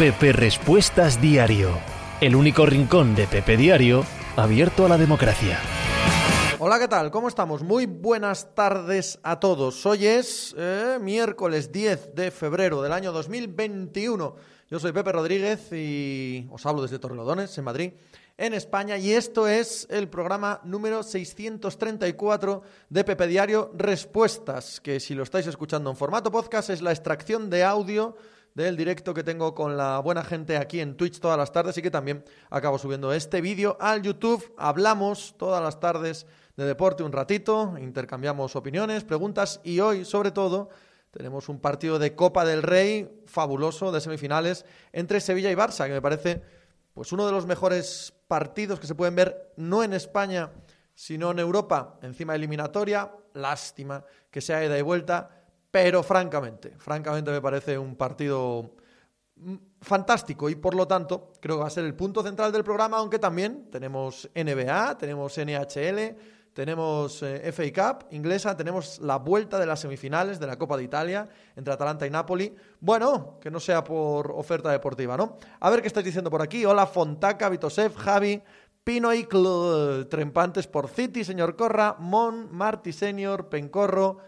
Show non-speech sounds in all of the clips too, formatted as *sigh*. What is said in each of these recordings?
Pepe Respuestas Diario, el único rincón de Pepe Diario abierto a la democracia. Hola, ¿qué tal? ¿Cómo estamos? Muy buenas tardes a todos. Hoy es eh, miércoles 10 de febrero del año 2021. Yo soy Pepe Rodríguez y os hablo desde Torrelodones, en Madrid, en España, y esto es el programa número 634 de Pepe Diario Respuestas, que si lo estáis escuchando en formato podcast es la extracción de audio del directo que tengo con la buena gente aquí en Twitch todas las tardes y que también acabo subiendo este vídeo al YouTube. Hablamos todas las tardes de deporte un ratito, intercambiamos opiniones, preguntas y hoy, sobre todo, tenemos un partido de Copa del Rey fabuloso de semifinales entre Sevilla y Barça, que me parece pues uno de los mejores partidos que se pueden ver no en España, sino en Europa, encima eliminatoria. Lástima que sea ida y vuelta, pero francamente, francamente me parece un partido mm, fantástico y por lo tanto creo que va a ser el punto central del programa, aunque también tenemos NBA, tenemos NHL, tenemos eh, FA Cup inglesa, tenemos la vuelta de las semifinales de la Copa de Italia entre Atalanta y Napoli. Bueno, que no sea por oferta deportiva, ¿no? A ver qué estáis diciendo por aquí. Hola, Fontaca, Vitosev, Javi, Pino y Trempantes por City, señor Corra, Mon, Marti Senior, Pencorro,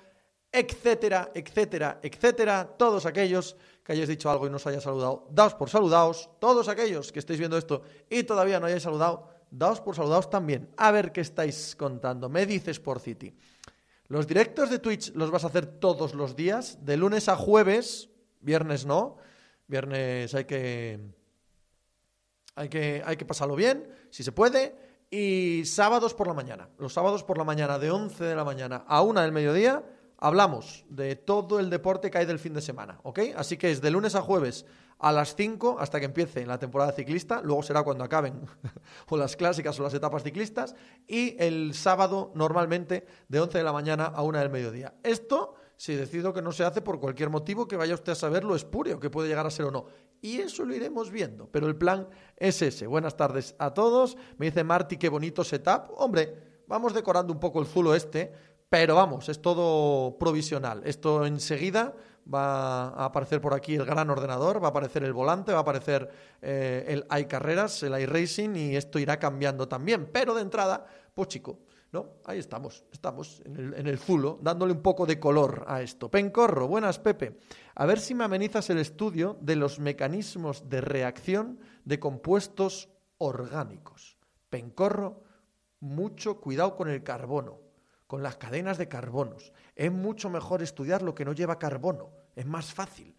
etcétera, etcétera, etcétera. Todos aquellos que hayáis dicho algo y no os haya saludado, daos por saludados. Todos aquellos que estéis viendo esto y todavía no hayáis saludado, daos por saludados también. A ver qué estáis contando. Me dices por City. Los directos de Twitch los vas a hacer todos los días, de lunes a jueves, viernes no. Viernes hay que hay que hay que pasarlo bien, si se puede, y sábados por la mañana. Los sábados por la mañana de 11 de la mañana a 1 del mediodía hablamos de todo el deporte que hay del fin de semana, ¿ok? Así que es de lunes a jueves a las 5 hasta que empiece la temporada ciclista, luego será cuando acaben *laughs* o las clásicas o las etapas ciclistas, y el sábado normalmente de 11 de la mañana a 1 del mediodía. Esto, si decido que no se hace por cualquier motivo, que vaya usted a saber lo espurio que puede llegar a ser o no. Y eso lo iremos viendo, pero el plan es ese. Buenas tardes a todos. Me dice Marty, qué bonito setup. Hombre, vamos decorando un poco el zulo este pero vamos, es todo provisional. Esto enseguida va a aparecer por aquí el gran ordenador, va a aparecer el volante, va a aparecer eh, el iCarreras, el iRacing y esto irá cambiando también. Pero de entrada, pues chico, ¿no? Ahí estamos, estamos en el, en el zulo, dándole un poco de color a esto. Pencorro, buenas Pepe. A ver si me amenizas el estudio de los mecanismos de reacción de compuestos orgánicos. Pencorro, mucho cuidado con el carbono con las cadenas de carbonos. Es mucho mejor estudiar lo que no lleva carbono, es más fácil.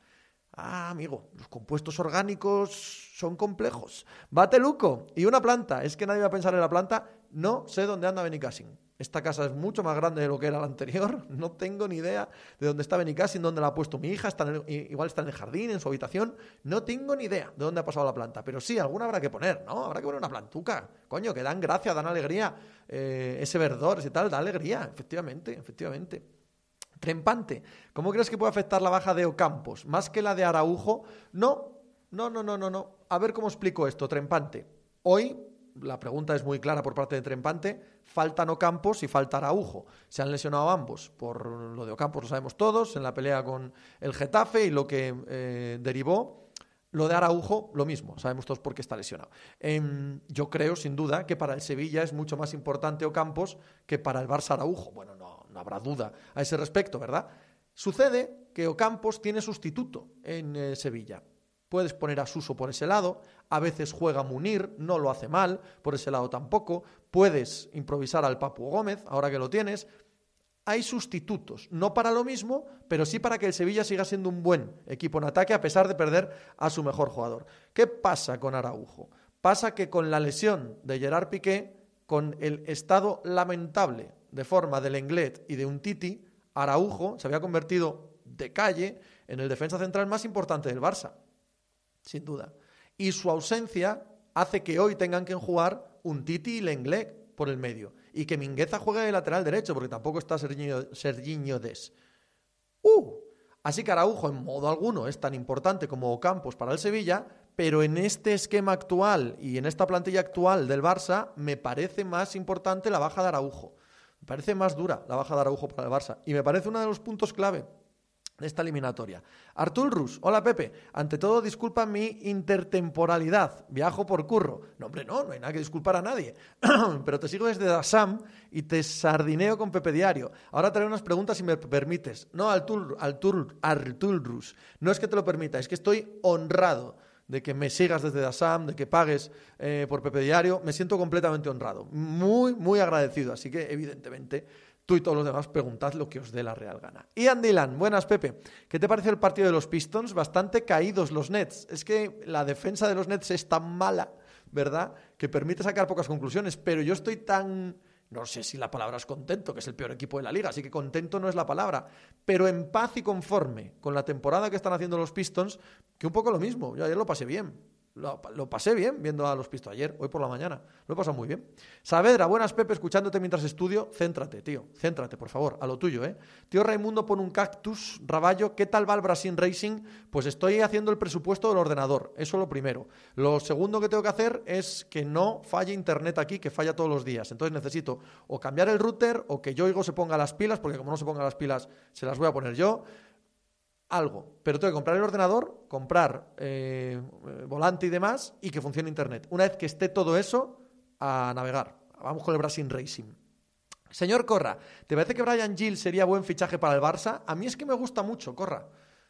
Ah, amigo, los compuestos orgánicos son complejos. Bateluco y una planta. Es que nadie va a pensar en la planta. No sé dónde anda Benicassin. Esta casa es mucho más grande de lo que era la anterior. *laughs* No tengo ni idea de dónde está Benicassin, dónde la ha puesto mi hija. Está igual está en el jardín, en su habitación. No tengo ni idea de dónde ha pasado la planta. Pero sí, alguna habrá que poner, ¿no? Habrá que poner una plantuca. Coño, que dan gracia, dan alegría. Eh, ese verdor, ese tal, da alegría. Efectivamente, efectivamente. Trempante. ¿Cómo crees que puede afectar la baja de Ocampos? ¿Más que la de Araujo? No, no, no, no, no, no. A ver cómo explico esto, Trempante. Hoy la pregunta es muy clara por parte de Trempante, faltan Ocampos y falta Araujo. Se han lesionado ambos. Por lo de Ocampos lo sabemos todos, en la pelea con el Getafe y lo que eh, derivó. Lo de Araujo, lo mismo, sabemos todos por qué está lesionado. Em, yo creo, sin duda, que para el Sevilla es mucho más importante Ocampos que para el Barça Araujo. Bueno, no, no habrá duda a ese respecto, ¿verdad? Sucede que Ocampos tiene sustituto en eh, Sevilla. Puedes poner a Suso por ese lado, a veces juega Munir, no lo hace mal, por ese lado tampoco. Puedes improvisar al Papu Gómez, ahora que lo tienes. Hay sustitutos, no para lo mismo, pero sí para que el Sevilla siga siendo un buen equipo en ataque a pesar de perder a su mejor jugador. ¿Qué pasa con Araujo? Pasa que con la lesión de Gerard Piqué, con el estado lamentable de forma del Englet y de un Titi, Araujo se había convertido de calle en el defensa central más importante del Barça sin duda. Y su ausencia hace que hoy tengan que jugar un Titi y Lenglet por el medio. Y que Mingueza juegue de lateral derecho, porque tampoco está Serginho, Des. ¡Uh! Así que Araujo en modo alguno es tan importante como Campos para el Sevilla, pero en este esquema actual y en esta plantilla actual del Barça me parece más importante la baja de Araujo. Me parece más dura la baja de Araujo para el Barça. Y me parece uno de los puntos clave de esta eliminatoria. Artur Rus, hola Pepe. Ante todo, disculpa mi intertemporalidad. Viajo por curro. No, hombre, no, no hay nada que disculpar a nadie. *clears throat* Pero te sigo desde Dasam y te sardineo con Pepe Diario. Ahora te haré unas preguntas si me permites. No, Artur, Artur, Artur Rus. No es que te lo permita, es que estoy honrado de que me sigas desde Dasam, de que pagues eh, por Pepe Diario. Me siento completamente honrado. Muy, muy agradecido. Así que, evidentemente Tú y todos los demás preguntad lo que os dé la real gana. Ian Dylan, buenas Pepe. ¿Qué te pareció el partido de los Pistons? Bastante caídos los Nets. Es que la defensa de los Nets es tan mala, ¿verdad? Que permite sacar pocas conclusiones. Pero yo estoy tan... No sé si la palabra es contento, que es el peor equipo de la liga, así que contento no es la palabra, pero en paz y conforme con la temporada que están haciendo los Pistons, que un poco lo mismo, yo ayer lo pasé bien, lo, pasé bien viendo a los pistos ayer, hoy por la mañana. Lo he pasado muy bien. Saavedra, buenas Pepe, escuchándote mientras estudio. Céntrate, tío. Céntrate, por favor, a lo tuyo, ¿eh? Tío Raimundo pone un cactus. Raballo, ¿qué tal va el Brasil Racing? Pues estoy haciendo el presupuesto del ordenador. Eso lo primero. Lo segundo que tengo que hacer es que no falle internet aquí, que falla todos los días. Entonces necesito o cambiar el router o que Yoigo se ponga las pilas, porque como no se ponga las pilas, se las voy a poner yo algo, pero tengo que comprar el ordenador, comprar eh, volante y demás y que funcione Internet. Una vez que esté todo eso, a navegar. Vamos con el Brasil Racing. Señor Corra, ¿te parece que Brian Gill sería buen fichaje para el Barça? A mí es que me gusta mucho, Corra.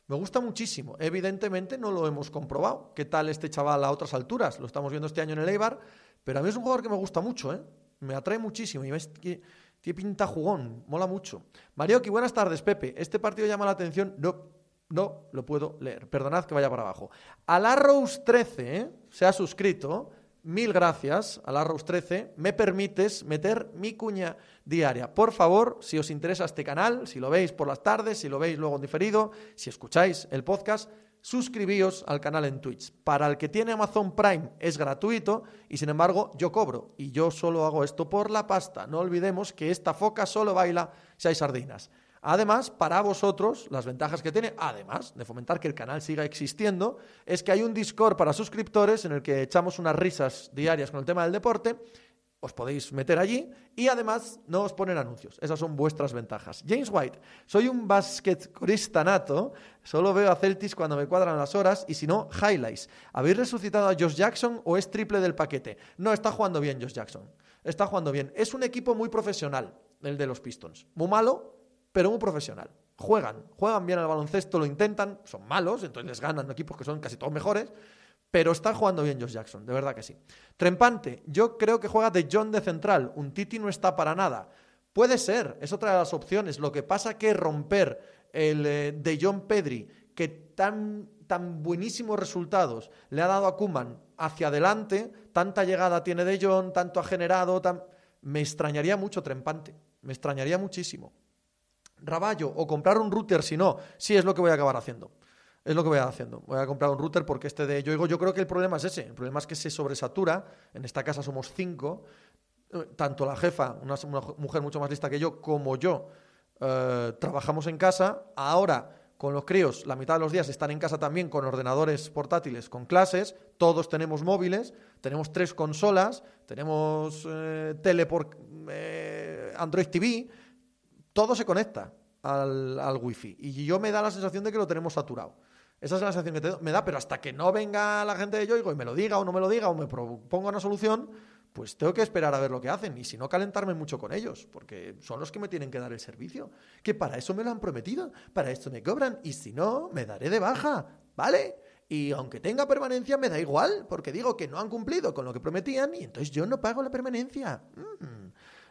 Me gusta muchísimo. Evidentemente no lo hemos comprobado. ¿Qué tal este chaval a otras alturas? Lo estamos viendo este año en el Eibar. Pero a mí es un jugador que me gusta mucho, ¿eh? Me atrae muchísimo. Y ves que tiene pinta jugón. Mola mucho. Marioki, buenas tardes, Pepe. Este partido llama la atención. No, no lo puedo leer. Perdonad que vaya para abajo. Alarrose 13 ¿eh? se ha suscrito. Mil gracias, Alarrose 13. Me permites meter mi cuña diaria. Por favor, si os interesa este canal, si lo veis por las tardes, si lo veis luego en diferido, si escucháis el podcast, suscribíos al canal en Twitch. Para el que tiene Amazon Prime es gratuito y sin embargo yo cobro y yo solo hago esto por la pasta. No olvidemos que esta foca solo baila si hay sardinas. Además, para vosotros, las ventajas que tiene, además de fomentar que el canal siga existiendo, es que hay un Discord para suscriptores en el que echamos unas risas diarias con el tema del deporte. Os podéis meter allí y además no os ponen anuncios. Esas son vuestras ventajas. James White, soy un basquetbolista nato, solo veo a Celtics cuando me cuadran las horas y si no, highlights. ¿Habéis resucitado a Josh Jackson o es triple del paquete? No, está jugando bien Josh Jackson. Está jugando bien. Es un equipo muy profesional, el de los Pistons. Muy malo, pero muy profesional. Juegan, juegan bien al baloncesto, lo intentan, son malos, entonces ganan equipos que son casi todos mejores, pero está jugando bien Josh Jackson, de verdad que sí. Trempante, yo creo que juega de John de central, un Titi no está para nada. Puede ser, es otra de las opciones. Lo que pasa que romper el eh, de John Pedri, que tan, tan buenísimos resultados le ha dado a Kuman hacia adelante, tanta llegada tiene de John, tanto ha generado, me extrañaría mucho Trempante, me extrañaría muchísimo. Raballo o comprar un router si no, sí es lo que voy a acabar haciendo. Es lo que voy a haciendo. Voy a comprar un router porque este de yo yo creo que el problema es ese. El problema es que se sobresatura. En esta casa somos cinco. Eh, tanto la jefa, una, mujer mucho más lista que yo, como yo, eh, trabajamos en casa. Ahora, con los críos, la mitad de los días están en casa también con ordenadores portátiles, con clases. Todos tenemos móviles. Tenemos tres consolas. Tenemos eh, tele por Android TV todo se conecta al, al wifi. Y yo me da la sensación de que lo tenemos saturado. Esa es la sensación que me da, pero hasta que no venga la gente de Yoigo y me lo diga o no me lo diga o me proponga una solución, pues tengo que esperar a ver lo que hacen y si no calentarme mucho con ellos, porque son los que me tienen que dar el servicio, que para eso me lo han prometido, para esto me cobran y si no, me daré de baja, ¿vale? Y aunque tenga permanencia, me da igual, porque digo que no han cumplido con lo que prometían y entonces yo no pago la permanencia.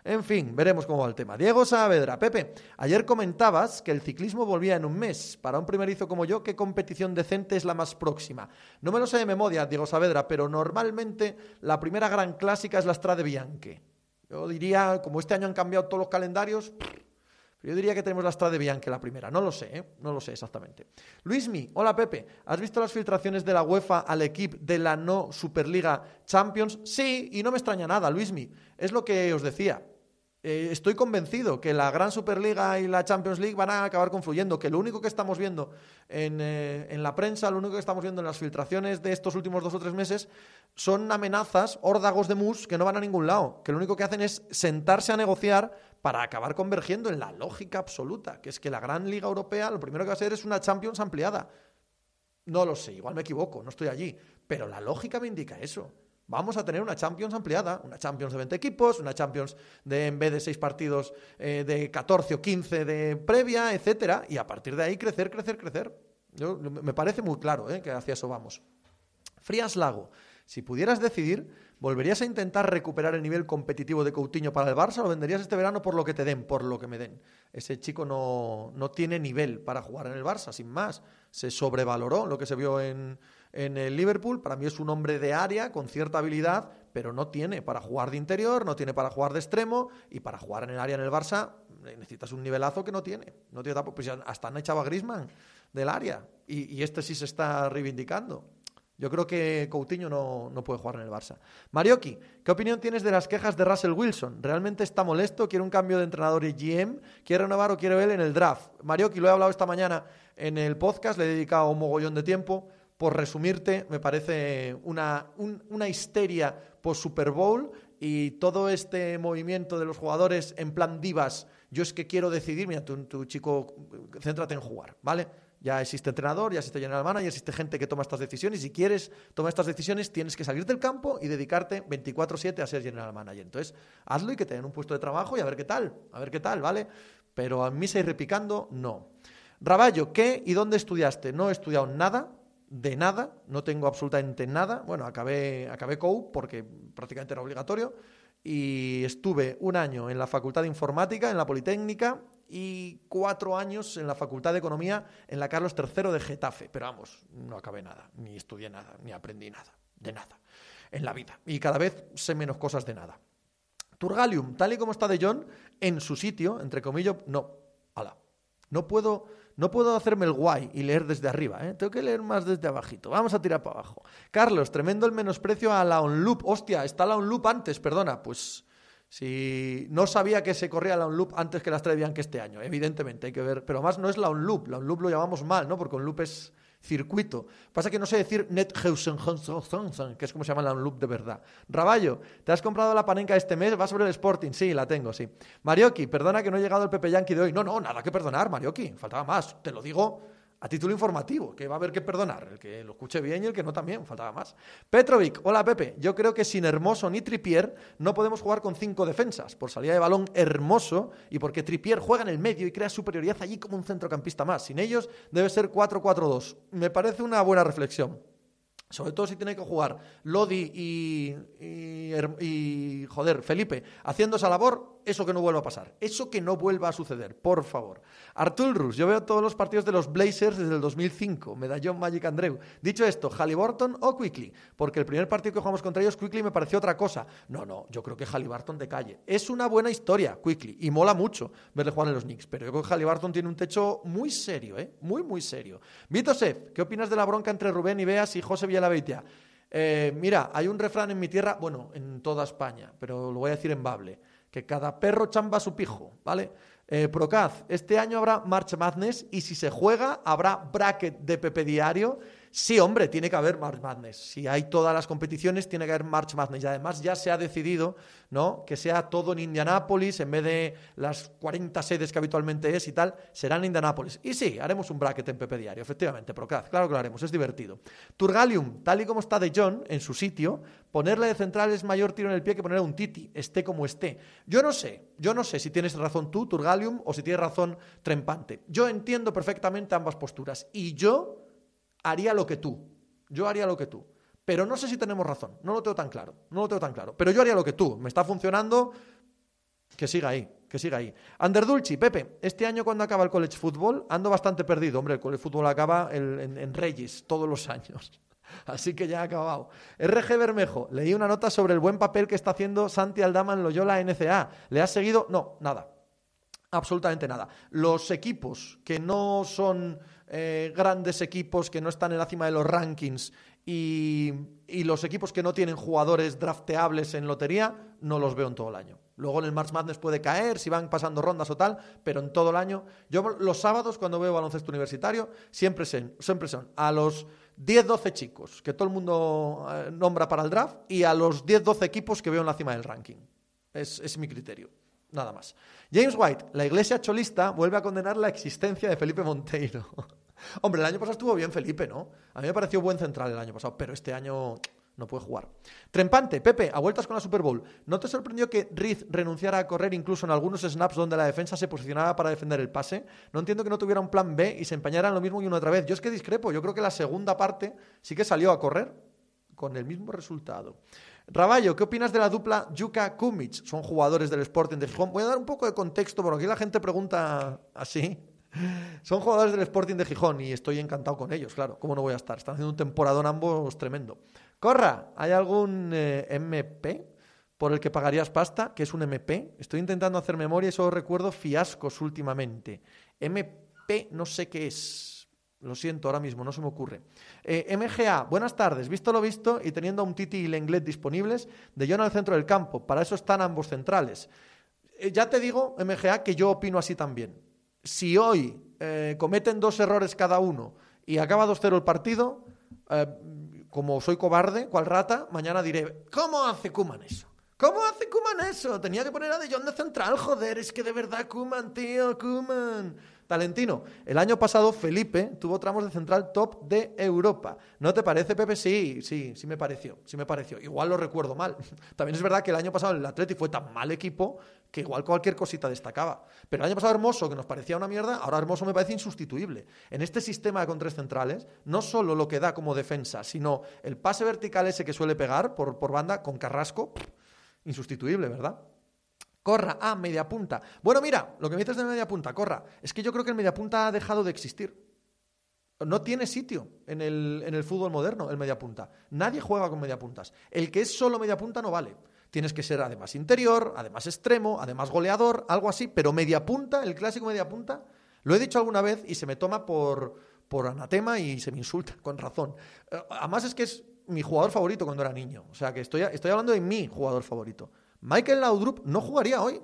En fin, veremos cómo va el tema. Diego Saavedra, Pepe, ayer comentabas que el ciclismo volvía en un mes. Para un primerizo como yo, ¿qué competición decente es la más próxima? No me lo sé de memoria, Diego Saavedra, pero normalmente la primera gran clásica es la Strade Bianche. Yo diría, como este año han cambiado todos los calendarios, yo diría que tenemos la Strade Bianche la primera. No lo sé, ¿eh? no lo sé exactamente. Luismi, hola Pepe. ¿Has visto las filtraciones de la UEFA al equipo de la no Superliga Champions? Sí, y no me extraña nada, Luismi. Es lo que os decía. Eh, estoy convencido que la Gran Superliga y la Champions League van a acabar confluyendo, que lo único que estamos viendo en, eh, en, la prensa, lo único que estamos viendo en las filtraciones de estos últimos dos o tres meses son amenazas, órdagos de mus que no van a ningún lado, que lo único que hacen es sentarse a negociar para acabar convergiendo en la lógica absoluta, que es que la gran liga europea lo primero que va a ser es una Champions ampliada. No lo sé, igual me equivoco, no estoy allí, pero la lógica me indica eso. Vamos a tener una Champions ampliada, una Champions de 20 equipos, una Champions de en vez de 6 partidos eh, de 14 o 15 de previa, etcétera, y a partir de ahí crecer, crecer, crecer. me parece muy claro eh, que hacia eso vamos. Frías Lago, si pudieras decidir, ¿volverías a intentar recuperar el nivel competitivo de Coutinho para el Barça o lo venderías este verano por lo que te den, por lo que me den? Ese chico no, no tiene nivel para jugar en el Barça, sin más. Se sobrevaloró lo que se vio en, en el Liverpool. Para mí es un hombre de área con cierta habilidad, pero no tiene para jugar de interior, no tiene para jugar de extremo y para jugar en el área en el Barça eh, necesitas un nivelazo que no tiene. No tiene pues hasta han echado a Griezmann del área y, y, este sí se está reivindicando. Yo creo que Coutinho no, no, puede jugar en el Barça. Marioki, ¿qué opinión tienes de las quejas de Russell Wilson? ¿Realmente está molesto? ¿Quiere un cambio de entrenador y GM? ¿Quiere renovar o quiere ver en el draft? Marioki, lo he hablado esta mañana en el podcast, le he dedicado un mogollón de tiempo por resumirte, me parece una, una histeria post Super Bowl y todo este movimiento de los jugadores en plan divas. Yo es que quiero decidir, mira, tu, chico, céntrate en jugar, ¿vale? Ya existe entrenador, ya existe general manager, existe gente que toma estas decisiones. Y si quieres tomar estas decisiones, tienes que salir del campo y dedicarte 24-7 a ser general manager. Entonces, hazlo y que te den un puesto de trabajo y a ver qué tal, a ver qué tal, ¿vale? Pero a mí se repicando, no. Raballo, ¿qué y dónde estudiaste? No he estudiado nada, de nada, no tengo absolutamente nada. Bueno, acabé, acabé COU porque prácticamente era obligatorio y estuve un año en la Facultad de Informática, en la Politécnica y cuatro años en la Facultad de Economía en la Carlos III de Getafe. Pero vamos, no acabé nada, ni estudié nada, ni aprendí nada, de nada, en la vida. Y cada vez sé menos cosas de nada. Turgalium, tal y como está de John, en su sitio, entre comillas, no, ala, no puedo no puedo hacerme el guay y leer desde arriba, ¿eh? tengo que leer más desde abajito. Vamos a tirar para abajo. Carlos, tremendo el menosprecio a la OnLoop. Hostia, está la OnLoop antes, perdona. Pues si no sabía que se corría la OnLoop antes que las que este año, evidentemente hay que ver. Pero más no es la OnLoop, la OnLoop lo llamamos mal, ¿no? Porque OnLoop es circuito. Pasa que no sé decir Nethausen, que es como se llama la loop de verdad. Raballo, ¿te has comprado la panenca este mes? ¿Va sobre el Sporting? Sí, la tengo, sí. Marioki, perdona que no he llegado el Pepe Yankee de hoy. No, no, nada que perdonar, Marioki. Faltaba más. Te lo digo a título informativo, que va a haber que perdonar, el que lo escuche bien y el que no también, faltaba más. Petrovic, hola Pepe, yo creo que sin Hermoso ni Tripier no podemos jugar con cinco defensas, por salida de balón Hermoso y porque Tripier juega en el medio y crea superioridad allí como un centrocampista más. Sin ellos debe ser 4-4-2. Me parece una buena reflexión. Sobre todo si tiene que jugar Lodi y, y, joder, Felipe, haciendo esa labor, eso que no vuelva a pasar. Eso que no vuelva a suceder, por favor. Artur Rus, yo veo todos los partidos de los Blazers desde el 2005. Medallón Magic Andreu. Dicho esto, Halliburton o Quickly. Porque el primer partido que jugamos contra ellos, Quickly, me pareció otra cosa. No, no, yo creo que Halliburton de calle. Es una buena historia, Quickly. Y mola mucho verle jugar en los Knicks. Pero yo creo que Halliburton tiene un techo muy serio, ¿eh? Muy, muy serio. Vito Sef, ¿qué opinas de la bronca entre Rubén Ibeas y José Villalobos? la Beitia. Eh, mira, hay un refrán en mi tierra, bueno, en toda España, pero lo voy a decir en Bable, que cada perro chamba su pijo, ¿vale? Eh, Procaz, este año habrá March Madness y si se juega habrá bracket de Pepe Diario Sí, hombre, tiene que haber March Madness. Si hay todas las competiciones, tiene que haber March Madness. Y además ya se ha decidido ¿no? que sea todo en Indianápolis, en vez de las 40 sedes que habitualmente es y tal, será en Indianápolis. Y sí, haremos un bracket en PP Diario, efectivamente, Procaz, claro que lo haremos, es divertido. Turgalium, tal y como está de John en su sitio, ponerle de central es mayor tiro en el pie que ponerle un Titi, esté como esté. Yo no sé, yo no sé si tienes razón tú, Turgalium, o si tienes razón Trempante. Yo entiendo perfectamente ambas posturas. Y yo haría lo que tú. Yo haría lo que tú. Pero no sé si tenemos razón. No lo tengo tan claro. No lo tengo tan claro. Pero yo haría lo que tú. Me está funcionando. Que siga ahí. Que siga ahí. Dulci, Pepe, este año cuando acaba el college football ando bastante perdido. Hombre, el college football acaba en, Reyes todos los años. *laughs* Así que ya ha acabado. RG Bermejo, leí una nota sobre el buen papel que está haciendo Santi Aldama en Loyola NCA. ¿Le has seguido? No, nada. Absolutamente nada. Los equipos que no son eh, grandes equipos que no están en la cima de los rankings y, los equipos que no tienen jugadores drafteables en lotería, no los veo en todo el año. Luego en el March Madness puede caer si van pasando rondas o tal, pero en todo el año. Yo los sábados cuando veo baloncesto universitario siempre, siempre son a los 10-12 chicos que todo el mundo eh, nombra para el draft y a los 10-12 equipos que veo en la cima del ranking. es mi criterio. Nada más. James White, la iglesia cholista vuelve a condenar la existencia de Felipe Monteiro. *laughs* Hombre, el año pasado estuvo bien Felipe, ¿no? A mí me pareció buen central el año pasado, pero este año no puede jugar. Trempante, Pepe, a vueltas con la Super Bowl. ¿No te sorprendió que Riz renunciara a correr incluso en algunos snaps donde la defensa se posicionaba para defender el pase? No entiendo que no tuviera un plan B y se empeñara en lo mismo y una otra vez. Yo es que discrepo. Yo creo que la segunda parte sí que salió a correr con el mismo resultado. Raballo, ¿qué opinas de la dupla Yuka Kumic? Son jugadores del Sporting de Gijón. Voy a dar un poco de contexto porque aquí la gente pregunta así. *laughs* Son jugadores del Sporting de Gijón y estoy encantado con ellos, claro. ¿Cómo no voy a estar? Están haciendo un temporadón ambos tremendo. Corra, ¿hay algún eh, MP por el que pagarías pasta? que es un MP? Estoy intentando hacer memoria y solo recuerdo fiascos últimamente. MP no sé qué es. Lo siento, ahora mismo, no se me ocurre. Eh, MGA, buenas tardes. Visto lo visto y teniendo a un Titi y Lenglet disponibles, de John al centro del campo. Para eso están ambos centrales. Eh, ya te digo, MGA, que yo opino así también si hoy eh, cometen dos errores cada uno y acaba 2-0 el partido, eh, como soy cobarde, cual rata, mañana diré, ¿cómo hace Kuman eso? ¿Cómo hace Kuman eso? Tenía que poner a De Jong de central, joder, es que de verdad Kuman, tío, Kuman. Talentino. El año pasado Felipe tuvo tramos de central top de Europa. ¿No te parece, Pepe? Sí, sí, sí me pareció. Sí me pareció. Igual lo recuerdo mal. *laughs* También es verdad que el año pasado el Atleti fue tan mal equipo que igual cualquier cosita destacaba. Pero el año pasado Hermoso, que nos parecía una mierda, ahora Hermoso me parece insustituible. En este sistema con tres centrales, no solo lo que da como defensa, sino el pase vertical ese que suele pegar por, por banda con Carrasco, insustituible, ¿verdad? Corra, ah, media punta. Bueno, mira, lo que me dices de media punta, corra. Es que yo creo que el media punta ha dejado de existir. No tiene sitio en el, en el fútbol moderno el media punta. Nadie juega con media puntas. El que es solo media punta no vale. Tienes que ser además interior, además extremo, además goleador, algo así, pero media punta, el clásico media punta, lo he dicho alguna vez y se me toma por, por anatema y se me insulta, con razón. Eh, además es que es mi jugador favorito cuando era niño. O sea que estoy, estoy hablando de mi jugador favorito. Michael Laudrup no jugaría hoy.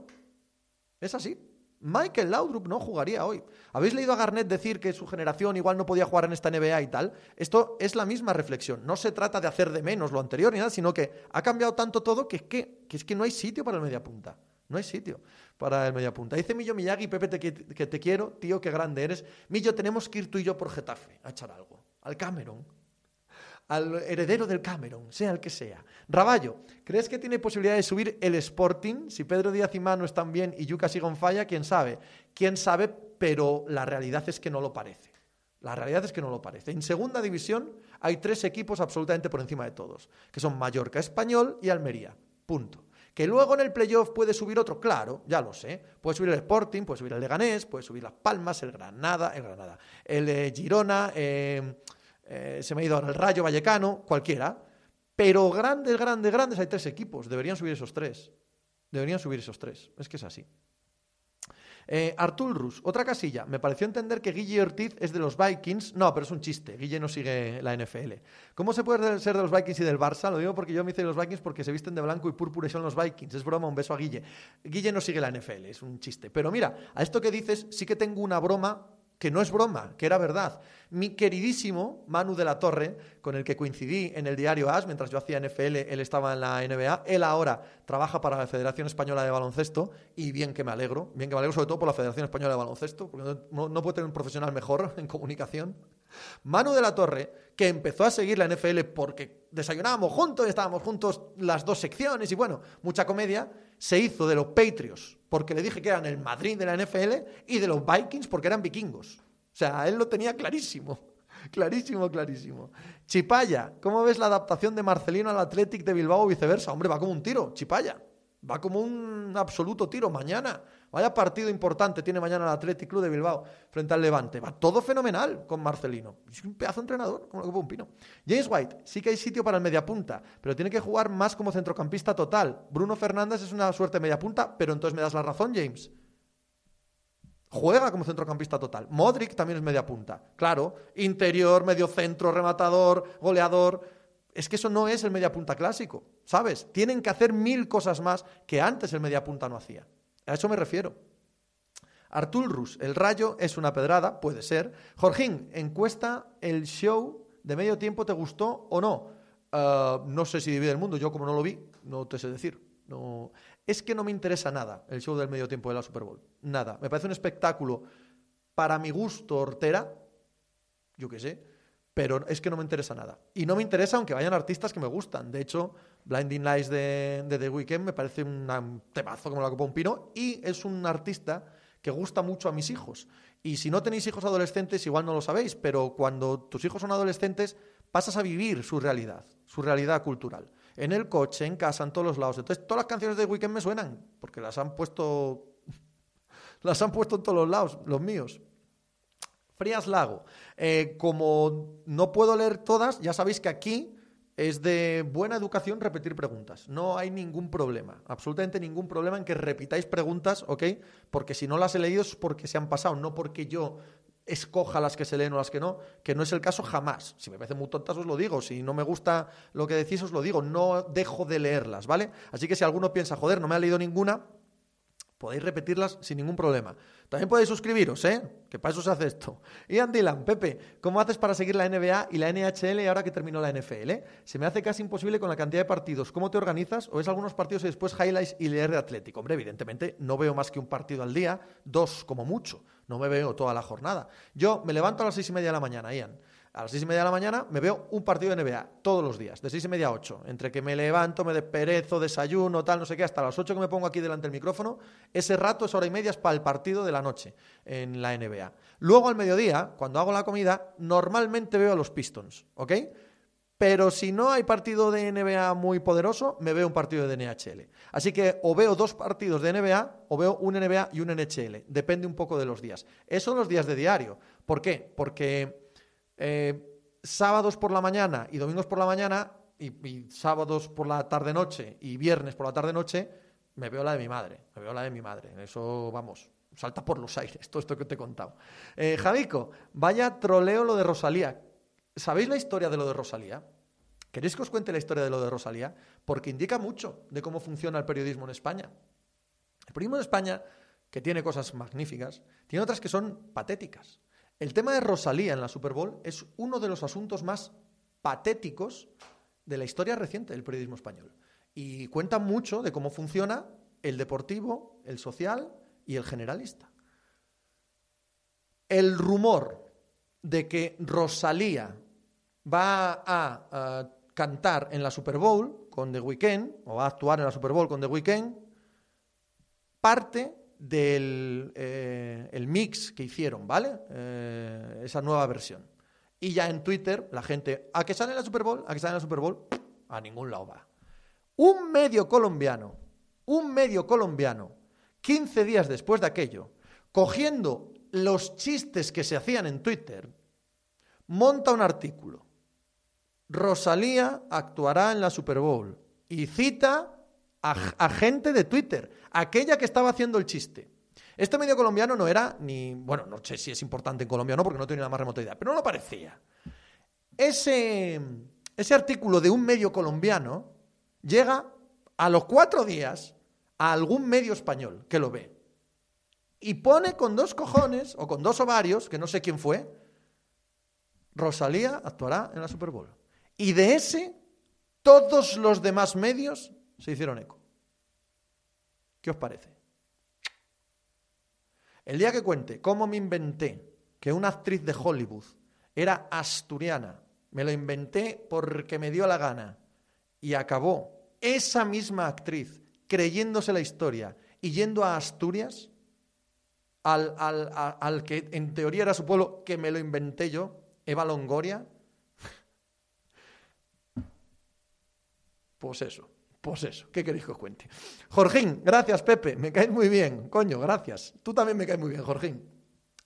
Es así. Michael Laudrup no jugaría hoy. ¿Habéis leído a Garnett decir que su generación igual no podía jugar en esta NBA y tal? Esto es la misma reflexión. No se trata de hacer de menos lo anterior ni nada, sino que ha cambiado tanto todo que es que, es que no hay sitio para el mediapunta. No hay sitio para el mediapunta. Dice Millo Miyagi, Pepe, te, que te quiero, tío, qué grande eres. Millo, tenemos que ir tú y yo por Getafe a echar algo. Al Cameron al heredero del Cameron, sea el que sea. Raballo, ¿crees que tiene posibilidad de subir el Sporting? Si Pedro Díaz y Manu están bien y Yuka sigue falla, quién sabe. Quién sabe, pero la realidad es que no lo parece. La realidad es que no lo parece. En segunda división hay tres equipos absolutamente por encima de todos, que son Mallorca, Español y Almería. Punto. Que luego en el playoff puede subir otro, claro, ya lo sé. Puede subir el Sporting, puede subir el Leganés, puede subir Las Palmas, el Granada, el Granada, el eh, Girona, eh, eh, se me ha ido ahora el Rayo Vallecano, cualquiera. Pero grandes, grandes, grandes hay tres equipos. Deberían subir esos tres. Deberían subir esos tres. Es que es así. Eh, Rus, otra casilla. Me pareció entender que Guille Ortiz es de los Vikings. No, pero es un chiste. Guille no sigue la NFL. ¿Cómo se puede ser de los Vikings y del Barça? Lo digo porque yo me hice de los Vikings porque se visten de blanco y púrpura y son los Vikings. Es broma, un beso a Guille. Guille no sigue la NFL, es un chiste. Pero mira, a esto que dices sí que tengo una broma que no es broma, que era verdad. Mi queridísimo Manu de la Torre, con el que coincidí en el diario AS, mientras yo hacía NFL, él estaba en la NBA, él ahora trabaja para la Federación Española de Baloncesto, y bien que me alegro, bien que me alegro sobre todo por la Federación Española de Baloncesto, porque no, no puede tener un profesional mejor *laughs* en comunicación. Manu de la Torre, que empezó a seguir la NFL porque desayunábamos juntos estábamos juntos las dos secciones, y bueno, mucha comedia, se hizo de los Patriots porque le dije que eran el Madrid de la NFL y de los Vikings porque eran vikingos. O sea, él lo tenía clarísimo. *laughs* Clarísimo, clarísimo. Chipaya, ¿cómo ves la adaptación de Marcelino al Athletic de Bilbao o viceversa? Hombre, va como un tiro, Chipaya. Va como un absoluto tiro mañana. Vaya partido importante tiene mañana el Athletic Club de Bilbao frente al Levante. Va todo fenomenal con Marcelino. Es un pedazo entrenador, como lo que un pino. James White, sí que hay sitio para el mediapunta, pero tiene que jugar más como centrocampista total. Bruno Fernández es una suerte mediapunta, pero entonces me das la razón, James. Juega como centrocampista total. Modric también es mediapunta. Claro, interior, medio centro, rematador, goleador es que eso no es el mediapunta clásico, ¿sabes? Tienen que hacer mil cosas más que antes el mediapunta no hacía. A eso me refiero. Artur Rus, el rayo es una pedrada, puede ser. Jorgín, encuesta, ¿el show de medio tiempo te gustó o no? Ah, no sé si divide el mundo, yo como no lo vi, no te sé decir. No. es que no me interesa nada el show del medio tiempo de la Super Bowl. Nada. Me parece un espectáculo para mi gusto hortera, yo qué sé, pero es que no me interesa nada. Y no me interesa aunque vayan artistas que me gustan. De hecho, Blinding Lights de, The Weeknd me parece un temazo como la copa un pino y es un artista que gusta mucho a mis hijos. Y si no tenéis hijos adolescentes, igual no lo sabéis, pero cuando tus hijos son adolescentes, pasas a vivir su realidad, su realidad cultural. En el coche, en casa, en todos los lados. Entonces, todas las canciones de The Weeknd me suenan, porque las han puesto. *laughs* las han puesto en todos los lados, los míos. Frías Lago. Eh, como no puedo leer todas, ya sabéis que aquí es de buena educación repetir preguntas. No hay ningún problema, absolutamente ningún problema en que repitáis preguntas, ¿ok? Porque si no las he leído es porque se han pasado, no porque yo escoja las que se leen o las que no, que no es el caso jamás. Si me parecen muy tontas os lo digo, si no me gusta lo que decís os lo digo, no dejo de leerlas, ¿vale? Así que si alguno piensa, joder, no me ha leído ninguna, podéis repetirlas sin ningún problema. También podéis suscribiros, ¿eh? Que para eso se hace esto. Ian Dylan, Pepe, ¿cómo haces para seguir la NBA y la NHL ahora que terminó la NFL? Se me hace casi imposible con la cantidad de partidos. ¿Cómo te organizas? ¿O es algunos partidos y después highlights y leer de Atlético? Hombre, evidentemente no veo más que un partido al día, dos como mucho. No me veo toda la jornada. Yo me levanto a las seis y media de la mañana, Ian a las seis y media de la mañana me veo un partido de NBA todos los días, de seis y media a ocho. Entre que me levanto, me desperezo, desayuno, tal, no sé qué, hasta las ocho que me pongo aquí delante del micrófono, ese rato, esa hora y media es para el partido de la noche en la NBA. Luego al mediodía, cuando hago la comida, normalmente veo a los Pistons, ¿ok? Pero si no hay partido de NBA muy poderoso, me veo un partido de NHL. Así que o veo dos partidos de NBA o veo un NBA y un NHL. Depende un poco de los días. Esos son los días de diario. ¿Por qué? Porque eh, sábados por la mañana y domingos por la mañana, y, sábados por la tarde-noche y viernes por la tarde-noche, me veo la de mi madre. Me veo la de mi madre. Eso, vamos, salta por los aires, todo esto que te he contado. Eh, Javico, vaya troleo lo de Rosalía. ¿Sabéis la historia de lo de Rosalía? ¿Queréis que os cuente la historia de lo de Rosalía? Porque indica mucho de cómo funciona el periodismo en España. El periodismo en España, que tiene cosas magníficas, tiene otras que son patéticas. El tema de Rosalía en la Super Bowl es uno de los asuntos más patéticos de la historia reciente del periodismo español. Y cuenta mucho de cómo funciona el deportivo, el social y el generalista. El rumor de que Rosalía va a, cantar en la Super Bowl con The Weeknd, o va a actuar en la Super Bowl con The Weeknd, parte del eh, el mix que hicieron, ¿vale? Eh, esa nueva versión. Y ya en Twitter, la gente, ¿a que sale la Super Bowl? ¿A que sale la Super Bowl? A ningún lado va. Un medio colombiano, un medio colombiano, 15 días después de aquello, cogiendo los chistes que se hacían en Twitter, monta un artículo. Rosalía actuará en la Super Bowl y cita a, gente de Twitter, aquella que estaba haciendo el chiste. Este medio colombiano no era ni, bueno, no sé si es importante en Colombia o no, porque no ni la más remota idea, pero no lo parecía. Ese, ese artículo de un medio colombiano llega a los cuatro días a algún medio español que lo ve. Y pone con dos cojones o con dos ovarios, que no sé quién fue, Rosalía actuará en la Super Bowl. Y de ese, todos los demás medios se hicieron eco. ¿Qué os parece? El día que cuente cómo me inventé que una actriz de Hollywood era asturiana, me lo inventé porque me dio la gana y acabó esa misma actriz creyéndose la historia y yendo a Asturias, al, al que en teoría era su pueblo, que me lo inventé yo, Eva Longoria, *laughs* pues eso. Pues eso, ¿qué queréis que os cuente? Jorgín, gracias Pepe, me caes muy bien, coño, gracias. Tú también me caes muy bien, Jorgín.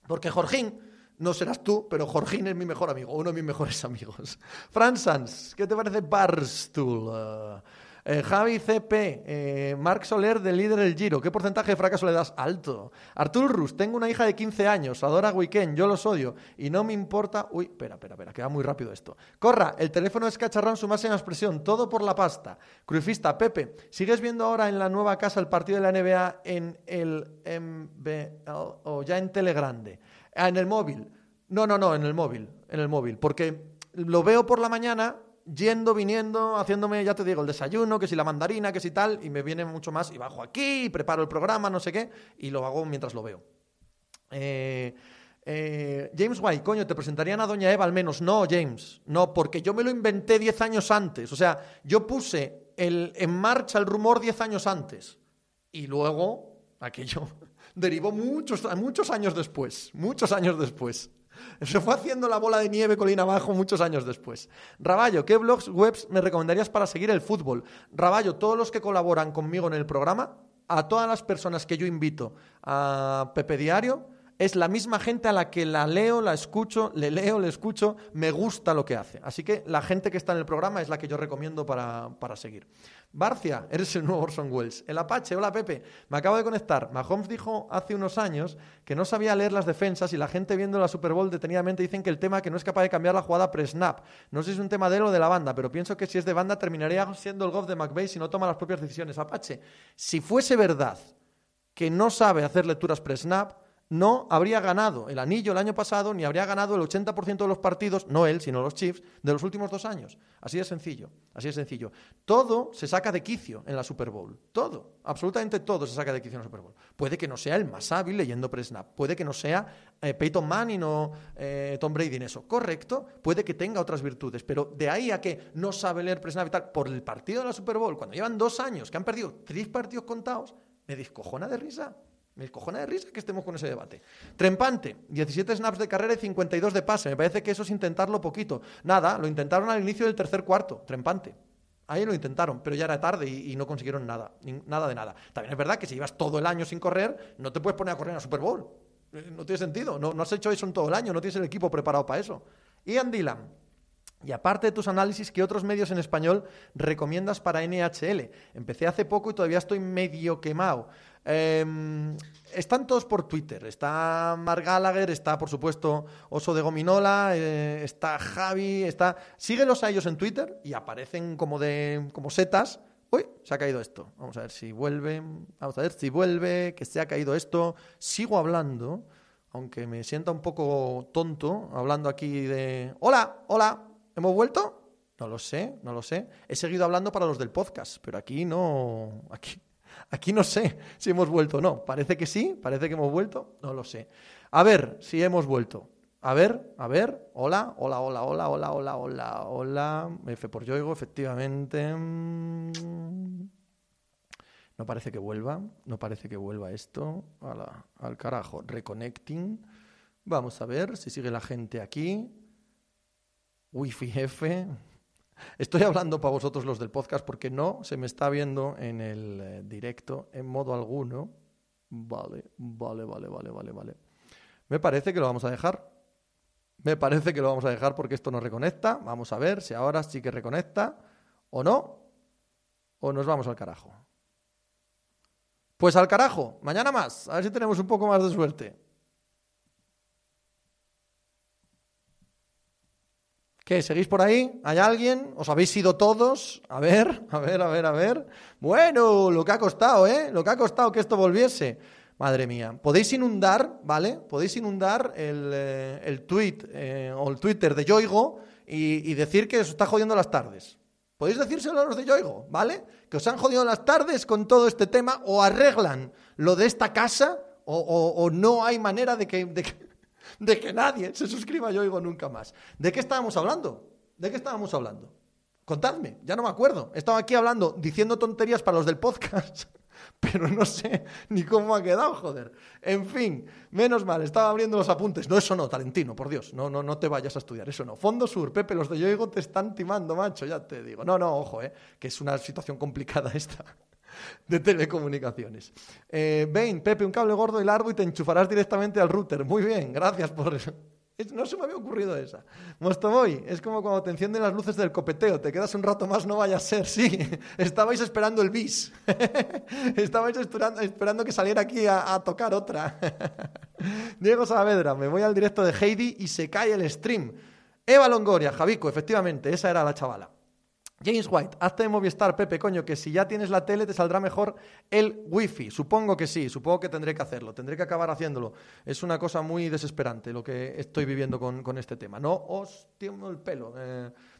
Porque Jorgín, no serás tú, pero Jorgín es mi mejor amigo, uno de mis mejores *laughs* amigos. Fran Sanz, ¿qué te parece Barstool? Eh, Javi CP, eh, Marc Soler del líder del Giro. ¿Qué porcentaje de fracaso le das? Alto. Artur Rus, tengo una hija de 15 años, adora Weekend, yo los odio y no me importa. Uy, espera, espera, espera, queda muy rápido esto. Corra, el teléfono es cacharrón, su máxima expresión, todo por la pasta. Cruifista, Pepe, ¿sigues viendo ahora en la nueva casa el partido de la NBA en el MBL o ya en Telegrande? Ah, en el móvil. No, no, no, en el móvil, en el móvil, porque lo veo por la mañana yendo, viniendo, haciéndome, ya te digo, el desayuno, que si la mandarina, que si tal, y me viene mucho más, y bajo aquí, y preparo el programa, no sé qué, y lo hago mientras lo veo. Eh, eh, James White, coño, te presentarían a Doña Eva al menos. No, James, no, porque yo me lo inventé 10 años antes. O sea, yo puse el, en marcha el rumor 10 años antes. Y luego, aquello *laughs* derivó muchos, muchos años después. Muchos años después. *laughs* Se fue haciendo la bola de nieve colina abajo muchos años después. Raballo, ¿qué blogs webs me recomendarías para seguir el fútbol? Raballo, todos los que colaboran conmigo en el programa, a todas las personas que yo invito a Pepe Diario, es la misma gente a la que la leo, la escucho, le leo, le escucho, me gusta lo que hace. Así que la gente que está en el programa es la que yo recomiendo para, para seguir. Barcia, eres el nuevo Orson Welles. El Apache, hola Pepe, me acabo de conectar. Mahomes dijo hace unos años que no sabía leer las defensas y la gente viendo la Super Bowl detenidamente dicen que el tema que no es capaz de cambiar la jugada pre-snap. No sé si es un tema de él o de la banda, pero pienso que si es de banda terminaría siendo el golf de McVeigh si no toma las propias decisiones. Apache, si fuese verdad que no sabe hacer lecturas pre-snap, no habría ganado el anillo el año pasado, ni habría ganado el 80% de los partidos, no él, sino los Chiefs, de los últimos dos años. Así de sencillo, así de sencillo. Todo se saca de quicio en la Super Bowl. Todo, absolutamente todo se saca de quicio en la Super Bowl. Puede que no sea el más hábil leyendo pre-snap, puede que no sea eh, Peyton Manning o eh, Tom Brady en eso. Correcto, puede que tenga otras virtudes, pero de ahí a que no sabe leer pre-snap y tal, por el partido de la Super Bowl, cuando llevan dos años, que han perdido tres partidos contados, me descojona de risa. Me cojona de risa que estemos con ese debate. Trempante, 17 snaps de carrera y 52 de pase. Me parece que eso es intentarlo poquito. Nada, lo intentaron al inicio del tercer cuarto. Trempante. Ahí lo intentaron, pero ya era tarde y, no consiguieron nada. nada de nada. También es verdad que si llevas todo el año sin correr, no te puedes poner a correr en la Super Bowl. Eh, no tiene sentido. No, no has hecho eso en todo el año. No tienes el equipo preparado para eso. Ian Dylan, y aparte de tus análisis, ¿qué otros medios en español recomiendas para NHL? Empecé hace poco y todavía estoy medio quemado. Em, están todos por Twitter. Está Mark Gallagher, está por supuesto Oso de Gominola, eh, está Javi, está. Síguelos a ellos en Twitter y aparecen como de como setas. Uy, se ha caído esto. Vamos a ver si vuelve. Vamos a ver si vuelve, que se ha caído esto. Sigo hablando, aunque me sienta un poco tonto, hablando aquí de. Hola, hola, ¿Hemos vuelto? No lo sé, no lo sé. He seguido hablando para los del podcast, pero aquí no. Aquí, aquí no sé si hemos vuelto o no. Parece que sí, parece que hemos vuelto, no lo sé. A ver si hemos vuelto. A ver, a ver. Hola, hola, hola, hola, hola, hola, hola, hola. F por Yoigo, efectivamente. No parece que vuelva, no parece que vuelva esto. Ala, al carajo, reconnecting. Vamos a ver si sigue la gente aquí. Wi-Fi F. Estoy hablando para vosotros los del podcast porque no se me está viendo en el eh, directo en modo alguno. Vale, vale, vale, vale, vale, vale. Me parece que lo vamos a dejar. Me parece que lo vamos a dejar porque esto no reconecta. Vamos a ver si ahora sí que reconecta o no. O nos vamos al carajo. Pues al carajo. Mañana más. A ver si tenemos un poco más de suerte. ¿Qué? ¿Seguís por ahí? ¿Hay alguien? ¿Os habéis ido todos? A ver, a ver, a ver, a ver. Bueno, lo que ha costado, ¿eh? Lo que ha costado que esto volviese. Madre mía. Podéis inundar, ¿vale? Podéis inundar el, eh, el tweet eh, o el Twitter de Yoigo y, decir que os está jodiendo las tardes. Podéis decírselo a los de Yoigo, ¿vale? Que os han jodido las tardes con todo este tema o arreglan lo de esta casa o, no hay manera de que de que nadie se suscriba yo oigo nunca más. ¿De qué estábamos hablando? ¿De qué estábamos hablando? Contadme, ya no me acuerdo. Estaba aquí hablando, diciendo tonterías para los del podcast, *laughs* pero no sé ni cómo ha quedado, joder. En fin, menos mal, estaba abriendo los apuntes. No, eso no, Talentino, por Dios, no, no, no te vayas a estudiar, eso no. Fondo Sur, Pepe, los de Yoigo te están timando, macho, ya te digo. No, no, ojo, eh, que es una situación complicada esta de telecomunicaciones. Eh, Pepe, un cable gordo y largo y te enchufarás directamente al router. Muy bien, gracias por eso. No se me había ocurrido esa. Mostoboy, es como cuando te encienden las luces del copeteo, te quedas un rato más, no vaya a ser. Sí, estabais esperando el bis. *laughs* estabais esperando, que saliera aquí a, a tocar otra. *laughs* Diego Saavedra, me voy al directo de Heidi y se cae el stream. Eva Longoria, Javico, efectivamente, esa era la chavala. James White, hazte de Movistar, Pepe, coño, que si ya tienes la tele te saldrá mejor el wifi. Supongo que sí, supongo que tendré que hacerlo, tendré que acabar haciéndolo. Es una cosa muy desesperante lo que estoy viviendo con, este tema. No os tiemblo el pelo,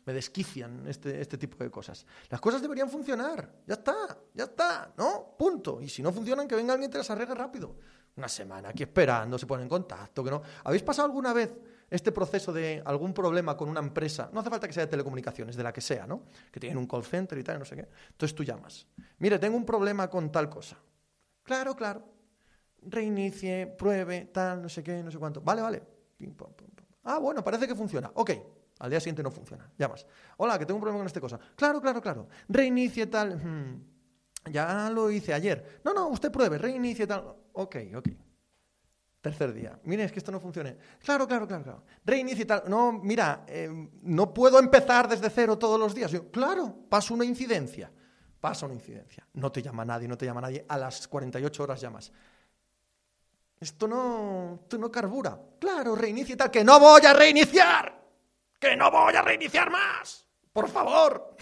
me desquician este, este tipo de cosas. Las cosas deberían funcionar, ya está, ya está, ¿no? Punto. Y si no funcionan, que venga alguien y te las arregle rápido. Una semana aquí esperando, se pone en contacto, que no. ¿Habéis pasado alguna vez este proceso de algún problema con una empresa, no hace falta que sea de telecomunicaciones, de la que sea, ¿no? Que tienen un call center y tal, no sé qué. Entonces tú llamas. Mire, tengo un problema con tal cosa. Claro, claro. Reinicie, pruebe, tal, no sé qué, no sé cuánto. Vale, vale. Ah, bueno, parece que funciona. Ok. Al día siguiente no funciona. Llamas. Hola, que tengo un problema con esta cosa. Claro, claro, claro. Reinicie tal. Hmm. Ya lo hice ayer. No, no, usted pruebe, reinicie tal. Ok, ok. Tercer día. Mire, es que esto no funciona. Claro, claro, claro, claro. Reinicia y tal. No, mira, eh, no puedo empezar desde cero todos los días. Claro, pasa una incidencia. Pasa una incidencia. No te llama nadie, no te llama nadie. A las 48 horas llamas. Esto no, esto no carbura. Claro, reinicia y tal. Que no voy a reiniciar. Que no voy a reiniciar más. Por favor.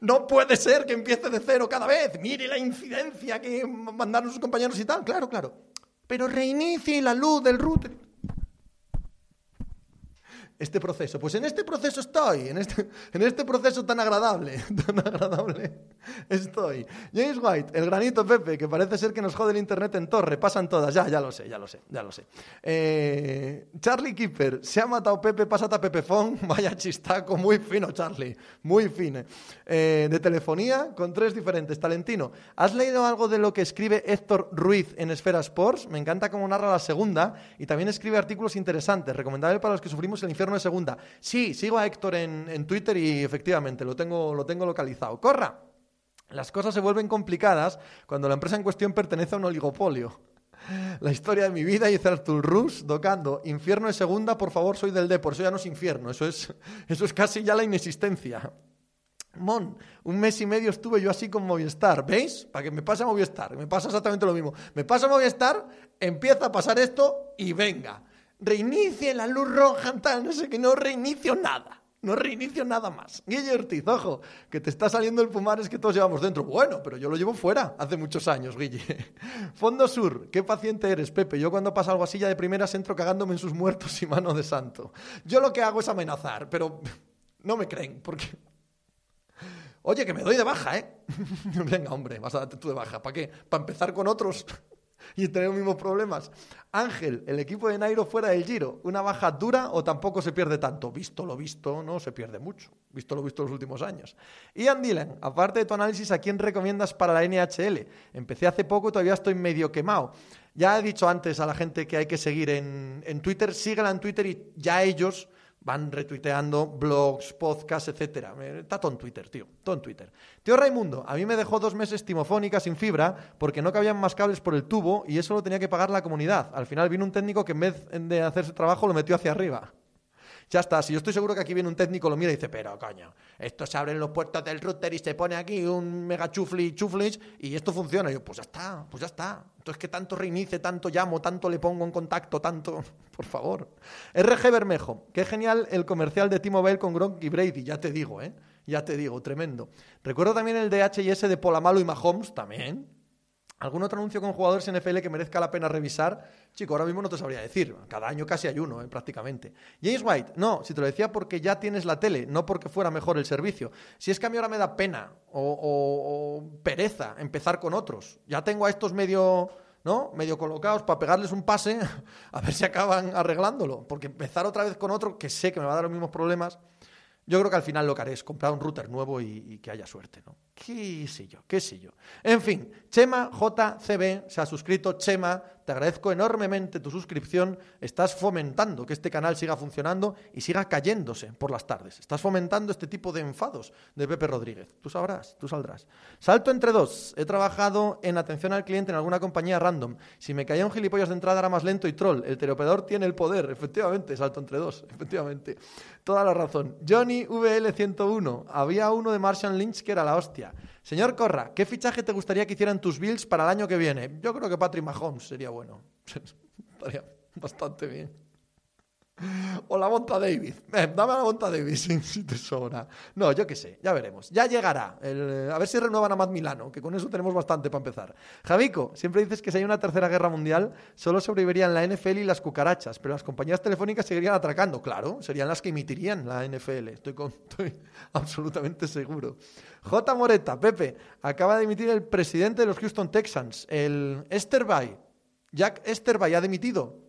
No puede ser que empiece de cero cada vez. Mire la incidencia que mandaron sus compañeros y tal. Claro, claro pero reinicie la luz del router este proceso? Pues en este proceso estoy, en este, *laughs* en este proceso tan agradable, *laughs* tan agradable *laughs* estoy. James White, el granito Pepe, que parece ser que nos jode el internet en torre, pasan todas, ya, ya lo sé, ya lo sé, ya lo sé. Eh, Charlie Keeper, se ha matado Pepe, pásate a Pepefón, vaya chistaco, muy fino Charlie, muy fino. Eh, de telefonía, con tres diferentes. Talentino, ¿has leído algo de lo que escribe Héctor Ruiz en Esfera Sports? Me encanta cómo narra la segunda y también escribe artículos interesantes, recomendable para los que sufrimos el infierno de segunda. Sí, sigo a Héctor en, Twitter y efectivamente lo tengo, lo tengo localizado. ¡Corra! Las cosas se vuelven complicadas cuando la empresa en cuestión pertenece a un oligopolio. *laughs* La historia de mi vida, dice Artur Rus, docando. Infierno de segunda, por favor, soy del D. Por eso ya no es infierno, eso es, *laughs* eso es casi ya la inexistencia. Mon, un mes y medio estuve yo así con Movistar, ¿veis? Para que me pase Movistar, me pasa exactamente lo mismo. Me pasa Movistar, empieza a pasar esto y venga reinicie la luz roja, tal, no sé qué, no reinicio nada. No reinicio nada más. Guille Ortiz, ojo, que te está saliendo el fumar es que todos llevamos dentro. Bueno, pero yo lo llevo fuera hace muchos años, Guille. *laughs* Fondo Sur, qué paciente eres, Pepe. Yo cuando pasa algo así ya de primeras entro cagándome en sus muertos y mano de santo. Yo lo que hago es amenazar, pero no me creen, porque... *laughs* Oye, que me doy de baja, ¿eh? *laughs* Venga, hombre, vas a darte tú de baja. ¿Para qué? ¿Para empezar con otros? Y tener los mismos problemas. Ángel, el equipo de Nairo fuera del Giro, ¿una baja dura o tampoco se pierde tanto? Visto lo visto, no se pierde mucho. Visto lo visto los últimos años. Ian Dylan, aparte de tu análisis, ¿a quién recomiendas para la NHL? Empecé hace poco y todavía estoy medio quemado. Ya he dicho antes a la gente que hay que seguir en, en Twitter, síguela en Twitter y ya ellos van retuiteando blogs, podcasts, etcétera. Está todo en Twitter, tío, todo en Twitter. Tío Raimundo, a mí me dejó dos meses timofónica sin fibra porque no cabían más cables por el tubo y eso lo tenía que pagar la comunidad. Al final vino un técnico que en vez de hacer su trabajo lo metió hacia arriba. Ya está, si yo estoy seguro que aquí viene un técnico, lo mira y dice, pero coño, esto se abren los puertos del router y se pone aquí un mega chufli chuflis y esto funciona. Y yo, pues ya está, pues ya está. Entonces, que tanto reinicie, tanto llamo, tanto le pongo en contacto, tanto. *laughs* Por favor. RG Bermejo, qué genial el comercial de T-Mobile con Gronk y Brady, ya te digo, ¿eh? Ya te digo, tremendo. Recuerdo también el de HS de Polamalo y Mahomes, también. ¿Algún otro anuncio con jugadores NFL que merezca la pena revisar? Chico, ahora mismo no te sabría decir. Cada año casi hay uno, eh, prácticamente. James White, no, si te lo decía porque ya tienes la tele, no porque fuera mejor el servicio. Si es que a mí ahora me da pena o, pereza empezar con otros. Ya tengo a estos medio, ¿no? Medio colocados para pegarles un pase *laughs* a ver si acaban arreglándolo. Porque empezar otra vez con otro que sé que me va a dar los mismos problemas. Yo creo que al final lo que haré es comprar un router nuevo y, que haya suerte, ¿no? ¿Qué sé yo? ¿Qué sé yo? En fin, Chema JCB se ha suscrito. Chema, te agradezco enormemente tu suscripción. Estás fomentando que este canal siga funcionando y siga cayéndose por las tardes. Estás fomentando este tipo de enfados de Pepe Rodríguez. Tú sabrás, tú saldrás. Salto entre dos. He trabajado en atención al cliente en alguna compañía random. Si me caía un gilipollas de entrada era más lento y troll. El teleoperador tiene el poder. Efectivamente, salto entre dos. *laughs* Efectivamente. Toda la razón. Johnny VL101. Había uno de Martian Lynch que era la hostia. Señor Corra, ¿qué fichaje te gustaría que hicieran tus Bills para el año que viene? Yo creo que Patrick Mahomes sería bueno. *laughs* Estaría bastante bien. O la monta David. Eh, dame la monta David *laughs* si, te sobra. No, yo qué sé, ya veremos. Ya llegará. a ver si renuevan a Matt Milano, que con eso tenemos bastante para empezar. Javico, siempre dices que si hay una tercera guerra mundial, solo sobrevivirían la NFL y las cucarachas, pero las compañías telefónicas seguirían atracando. Claro, serían las que emitirían la NFL. Estoy, *laughs* estoy absolutamente seguro. J. Moreta, Pepe, acaba de emitir el presidente de los Houston Texans, el Esterbay. Jack Esterbay ha dimitido.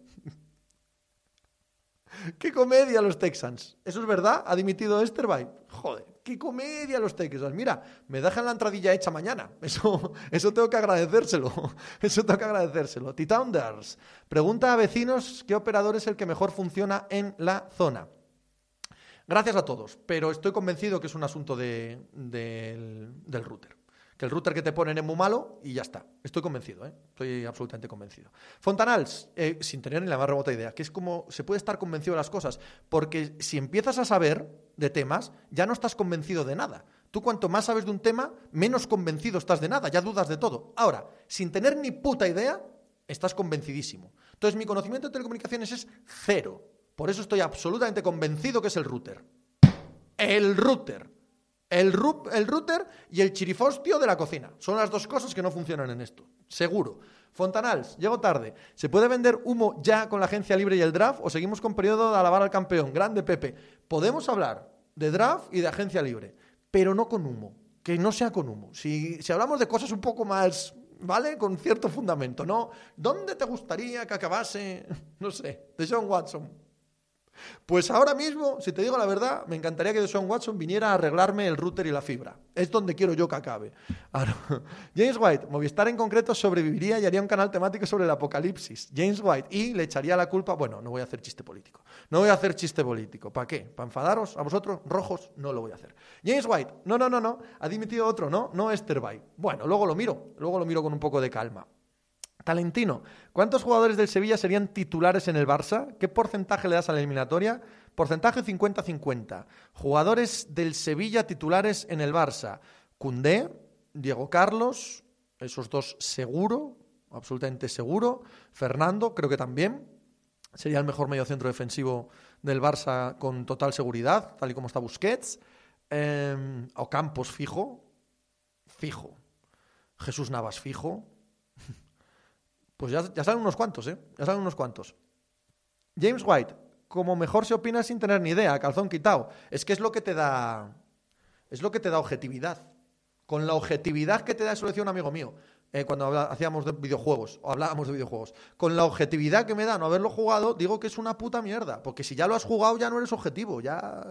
*laughs* ¡Qué comedia los Texans! ¿Eso es verdad? ¿Ha dimitido Esterbay? Joder, qué comedia los Texans. Mira, me dejan la entradilla hecha mañana. *laughs* Eso, eso tengo que agradecérselo. *laughs* Eso tengo que agradecérselo. Titounders pregunta a vecinos qué operador es el que mejor funciona en la zona. Gracias a todos, pero estoy convencido que es un asunto del router que el router que te ponen es muy malo y ya está. Estoy convencido, ¿eh? estoy absolutamente convencido. Fontanals, eh, sin tener ni la más remota idea, que es como se puede estar convencido de las cosas, porque si empiezas a saber de temas, ya no estás convencido de nada. Tú cuanto más sabes de un tema, menos convencido estás de nada, ya dudas de todo. Ahora, sin tener ni puta idea, estás convencidísimo. Entonces mi conocimiento de telecomunicaciones es cero. Por eso estoy absolutamente convencido que es el router. El router. El, el router y el chirifostio de la cocina. Son las dos cosas que no funcionan en esto. Seguro. Fontanals, llego tarde. ¿Se puede vender humo ya con la agencia libre y el draft o seguimos con periodo de alabar al campeón? Grande Pepe. Podemos hablar de draft y de agencia libre, pero no con humo. Que no sea con humo. Si, si hablamos de cosas un poco más, ¿vale? Con cierto fundamento, ¿no? ¿Dónde te gustaría que acabase, *laughs* no sé, de John Watson? Pues ahora mismo, si te digo la verdad, me encantaría que Sean Watson viniera a arreglarme el router y la fibra. Es donde quiero yo que acabe. *laughs* James White, Movistar en concreto sobreviviría y haría un canal temático sobre el apocalipsis. James White, y le echaría la culpa. Bueno, no voy a hacer chiste político. No voy a hacer chiste político. ¿Para qué? ¿Para enfadaros a vosotros? Rojos, no lo voy a hacer. James White, no, no, no, no. Ha dimitido otro, ¿no? No Esther Bay. Bueno, luego lo miro. Luego lo miro con un poco de calma. Talentino. ¿Cuántos jugadores del Sevilla serían titulares en el Barça? ¿Qué porcentaje le das a la eliminatoria? Porcentaje 50-50. Jugadores del Sevilla titulares en el Barça. Cundé, Diego Carlos, esos dos seguro, absolutamente seguro. Fernando, creo que también. Sería el mejor mediocentro defensivo del Barça con total seguridad, tal y como está Busquets. Eh, Ocampos fijo, fijo. Jesús Navas fijo. *laughs* Pues ya, ya salen unos cuantos, ¿eh? Ya salen unos cuantos. James White, como mejor se opina sin tener ni idea, calzón quitado. Es que es lo que te da. Es lo que te da objetividad. Con la objetividad que te da, eso decía un amigo mío, eh, cuando hacíamos de videojuegos, o hablábamos de videojuegos. Con la objetividad que me da no haberlo jugado, digo que es una puta mierda. Porque si ya lo has jugado, ya no eres objetivo. Ya.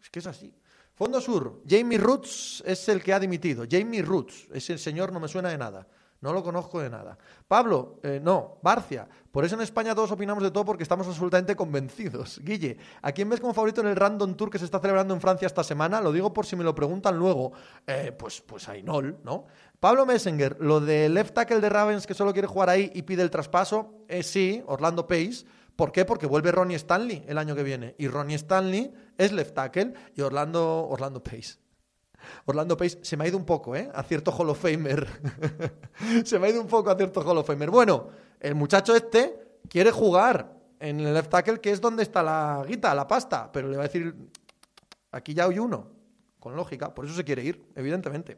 Es que es así. Fondo Sur, Jamie Roots es el que ha dimitido. Jamie Roots, ese señor no me suena de nada. No lo conozco de nada. Pablo, eh, no, Barcia. Por eso en España todos opinamos de todo porque estamos absolutamente convencidos. *laughs* Guille, ¿a quién ves como favorito en el Random Tour que se está celebrando en Francia esta semana? Lo digo por si me lo preguntan luego. Eh, pues, pues Ainol, ¿no? Pablo Messenger, lo de left tackle de Ravens que solo quiere jugar ahí y pide el traspaso, eh, sí, Orlando Pace. ¿Por qué? Porque vuelve Ronnie Stanley el año que viene. Y Ronnie Stanley es left tackle y Orlando, Orlando Pace. Orlando Pace se me ha ido un poco, ¿eh? A cierto Hall of Famer. *laughs* se me ha ido un poco a cierto Hall of Famer. Bueno, el muchacho este quiere jugar en el left tackle, que es donde está la guita, la pasta, pero le va a decir, aquí ya hay uno, con lógica, por eso se quiere ir, evidentemente.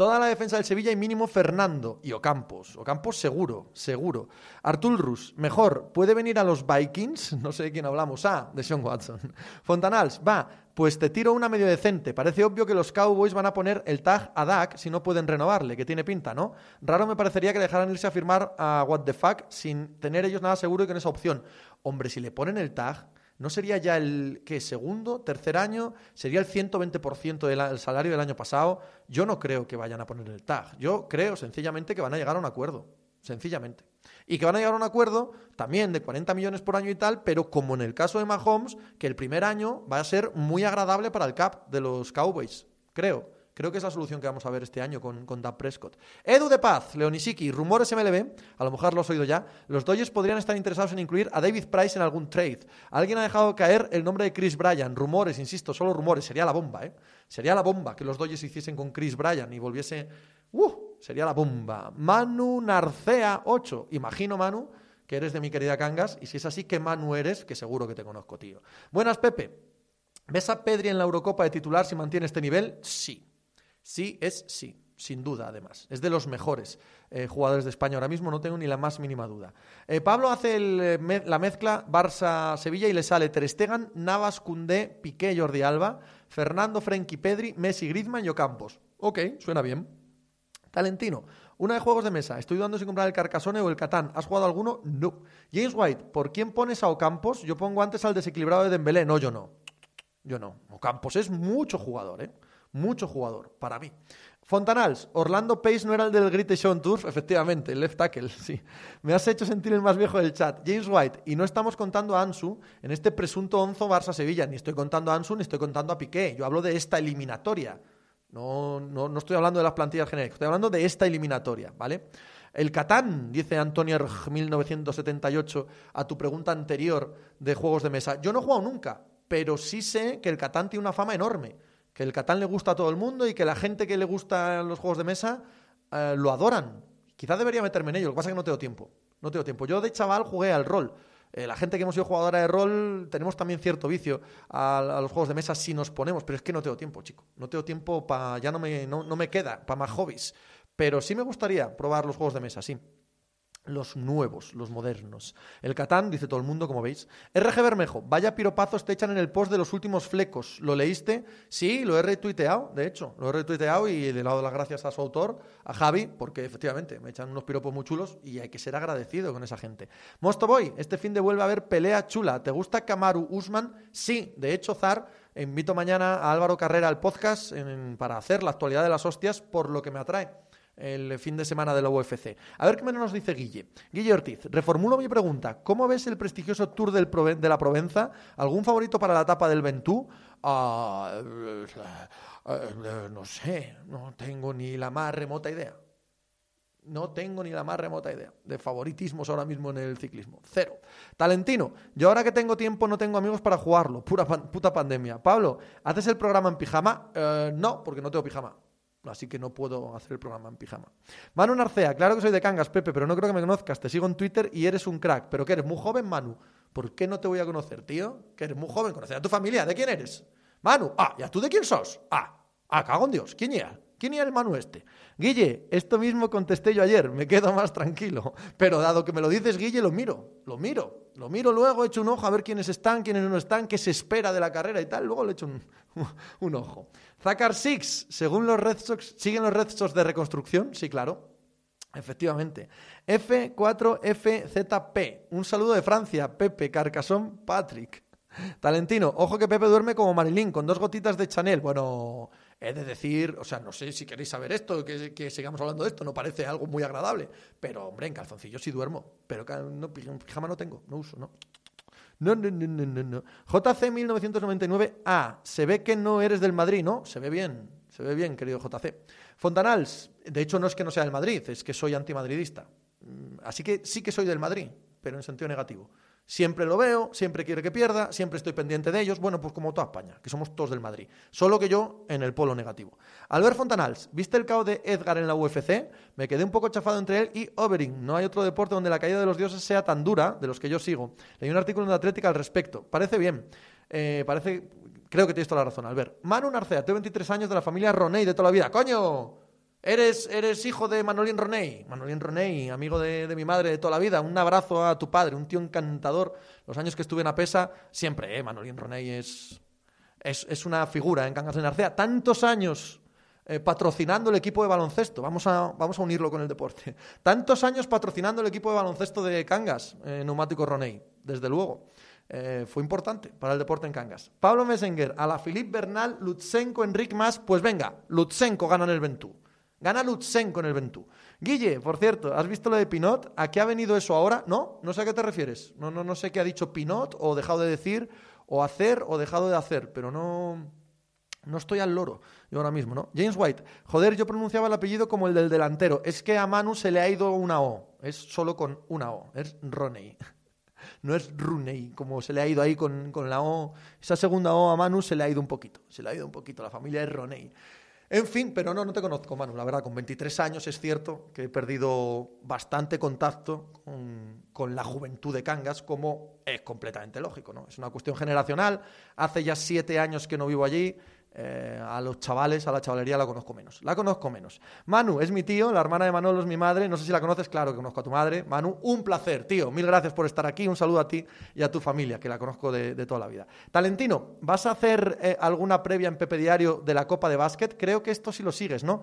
Toda la defensa del Sevilla y mínimo Fernando y Ocampos. Ocampos seguro, seguro. Artur Rus, mejor, ¿puede venir a los Vikings? *laughs* No sé de quién hablamos. Ah, de Sean Watson. *laughs* Fontanals, va, pues te tiro una medio decente. Parece obvio que los Cowboys van a poner el tag a Dak si no pueden renovarle, que tiene pinta, ¿no? Raro me parecería que dejaran irse a firmar a What the Fuck sin tener ellos nada seguro y con esa opción. Hombre, si le ponen el tag ¿No sería ya el que segundo, tercer año? ¿Sería el 120% del salario del año pasado? Yo no creo que vayan a poner el tag. Yo creo sencillamente que van a llegar a un acuerdo. Sencillamente. Y que van a llegar a un acuerdo también de 40 millones por año y tal, pero como en el caso de Mahomes, que el primer año va a ser muy agradable para el cap de los Cowboys. Creo. Creo que es la solución que vamos a ver este año con, con Prescott. Edu de Paz, Leonisiki, rumores MLB, a lo mejor lo has oído ya. Los Dodgers podrían estar interesados en incluir a David Price en algún trade. Alguien ha dejado caer el nombre de Chris Bryan. Rumores, insisto, solo rumores. Sería la bomba, ¿eh? Sería la bomba que los Dodgers hiciesen con Chris Bryan y volviese. ¡Uh! Sería la bomba. Manu Narcea 8. Imagino, Manu, que eres de mi querida Cangas, y si es así, ¿qué Manu eres? Que seguro que te conozco, tío. Buenas, Pepe. ¿Ves a Pedri en la Eurocopa de titular si mantiene este nivel? Sí. Sí es sí, sin duda, además. Es de los mejores eh, jugadores de España ahora mismo, no tengo ni la más mínima duda. Eh, Pablo hace eh, la mezcla Barça-Sevilla y le sale Ter Stegen, Navas, Cundé, Piqué, Jordi Alba, Fernando, Frenkie, Pedri, Messi, Griezmann y Ocampos. Ok, suena bien. Talentino, una de juegos de mesa. Estoy dudando si comprar el Carcassonne o el Catán. ¿Has jugado alguno? No. James White, ¿por quién pones a Ocampos? Yo pongo antes al desequilibrado de Dembélé. No, yo no. Yo no. Ocampos es mucho jugador, ¿eh? Mucho jugador, para mí. Fontanals, Orlando Pace no era el del Great Show Turf, efectivamente, el left tackle, *laughs* sí. Me has hecho sentir el más viejo del chat. James White, y no estamos contando a Ansu en este presunto onzo Barça-Sevilla, ni estoy contando a Ansu ni estoy contando a Piqué. Yo hablo de esta eliminatoria. No, no, no estoy hablando de las plantillas genéricas, estoy hablando de esta eliminatoria, ¿vale? El Catán, dice Antonio 1978, a tu pregunta anterior de juegos de mesa. Yo no he jugado nunca, pero sí sé que el Catán tiene una fama enorme, que el Catán le gusta a todo el mundo y que la gente que le gusta los juegos de mesa eh, lo adoran. Quizás debería meterme en ello, lo que pasa es que no tengo tiempo. No tengo tiempo. Yo de chaval jugué al rol. Eh, la gente que hemos sido jugadora de rol tenemos también cierto vicio a, los juegos de mesa si nos ponemos, pero es que no tengo tiempo, chico. No tengo tiempo para. Ya no me, no, no me queda para más hobbies. Pero sí me gustaría probar los juegos de mesa, sí los nuevos, los modernos. El Catán, dice todo el mundo, como veis. RG Bermejo, vaya piropazos te echan en el post de los últimos flecos. ¿Lo leíste? Sí, lo he retuiteado, de hecho. Lo he retuiteado y le he dado las gracias a su autor, a Javi, porque efectivamente me echan unos piropos muy chulos y hay que ser agradecido con esa gente. Mosto Boy, este fin de vuelve a ver pelea chula. ¿Te gusta Kamaru Usman? Sí, de hecho, Zar, invito mañana a Álvaro Carrera al podcast para hacer la actualidad de las hostias por lo que me atrae el fin de semana de la UFC. A ver qué menos nos dice Guille. Guille Ortiz, reformulo mi pregunta. ¿Cómo ves el prestigioso Tour del de la Provenza? ¿Algún favorito para la etapa del Ventú? Ah, eh, no sé, no tengo ni la más remota idea. No tengo ni la más remota idea de favoritismos ahora mismo en el ciclismo. Cero. Talentino, yo ahora que tengo tiempo no tengo amigos para jugarlo. Pura puta pandemia. Pablo, ¿haces el programa en pijama? Eh, no, porque no tengo pijama así que no puedo hacer el programa en pijama. Manu Narcea, claro que soy de Cangas, Pepe, pero no creo que me conozcas. Te sigo en Twitter y eres un crack. ¿Pero qué eres? ¿Muy joven, Manu? ¿Por qué no te voy a conocer, tío? Que eres muy joven. Conocer a tu familia. ¿De quién eres? Manu. Ah, ¿ya tú de quién sos? Ah, ah, cago en Dios. ¿Quién era? ¿Quién era el Manu este? Guille, esto mismo contesté yo ayer, me quedo más tranquilo. Pero dado que me lo dices, Guille, lo miro, lo miro. Lo miro luego, echo un ojo a ver quiénes están, quiénes no están, qué se espera de la carrera y tal. Luego le echo un, *laughs* ojo. Zakar Six, según los Red Sox, ¿siguen los Red Sox de reconstrucción? Sí, claro. Efectivamente. F4FZP. Un saludo de Francia. Pepe, Carcasón, Patrick. Talentino, ojo que Pepe duerme como Marilyn, con dos gotitas de Chanel. Bueno, he de decir, o sea, no sé si queréis saber esto, que, que sigamos hablando de esto, no parece algo muy agradable. Pero, hombre, en calzoncillo sí duermo. Pero no, pijama no tengo, no uso, ¿no? No, no, no, no, no. JC 1999A. Se ve que no eres del Madrid, ¿no? Se ve bien, se ve bien, querido JC. Fontanals. De hecho, no es que no sea del Madrid, es que soy antimadridista. Mm, así que sí que soy del Madrid, pero en sentido negativo. Siempre lo veo, siempre quiere que pierda, siempre estoy pendiente de ellos. Bueno, pues como toda España, que somos todos del Madrid. Solo que yo en el polo negativo. Albert Fontanals, ¿viste el caos de Edgar en la UFC? Me quedé un poco chafado entre él y Overing. No hay otro deporte donde la caída de los dioses sea tan dura, de los que yo sigo. Leí un artículo en la Atlética al respecto. Parece bien. Eh, parece. Creo que tienes toda la razón, Albert. Manu Narcea, tengo 23 años de la familia Roney de toda la vida. ¡Coño! Eres, eres hijo de Manolín Roney. Manolín Roney, amigo de, mi madre de toda la vida. Un abrazo a tu padre, un tío encantador. Los años que estuve en Apesa, siempre, ¿eh? Manolín Roney es, es, una figura en Cangas de Narcea. Tantos años eh, patrocinando el equipo de baloncesto. Vamos a, vamos a unirlo con el deporte. *laughs* Tantos años patrocinando el equipo de baloncesto de Cangas, eh, Neumático Roney, desde luego. Fue importante para el deporte en Cangas. Pablo Messenger, a la Philippe Bernal, Lutsenko, Enric Mas. Pues venga, Lutsenko gana en el Ventú. Gana Lutsen en el Ventú. Guille, por cierto, ¿has visto lo de Pinot? ¿A qué ha venido eso ahora? No, no sé a qué te refieres. No, no, no sé qué ha dicho Pinot o dejado de decir o hacer o dejado de hacer, pero no, no estoy al loro yo ahora mismo, ¿no? James White, joder, yo pronunciaba el apellido como el del delantero. Es que a Manu se le ha ido una O. Es solo con una O. Es Roney. *laughs* No es Runey, como se le ha ido ahí con, con la O. Esa segunda O a Manu se le ha ido un poquito. Se le ha ido un poquito. La familia es Roney. En fin, pero no, no te conozco, Manu. La verdad, con 23 años es cierto que he perdido bastante contacto con, con, la juventud de Cangas, como es completamente lógico, ¿no? Es una cuestión generacional. Hace ya siete años que no vivo allí. Eh, a los chavales, a la chavalería la conozco menos. La conozco menos. Manu es mi tío, la hermana de Manolo es mi madre. No sé si la conoces, claro que conozco a tu madre. Manu, un placer, tío. Mil gracias por estar aquí. Un saludo a ti y a tu familia, que la conozco de, toda la vida. Talentino, ¿vas a hacer eh, alguna previa en Pepe Diario de la Copa de Básquet? Creo que esto sí lo sigues, ¿no?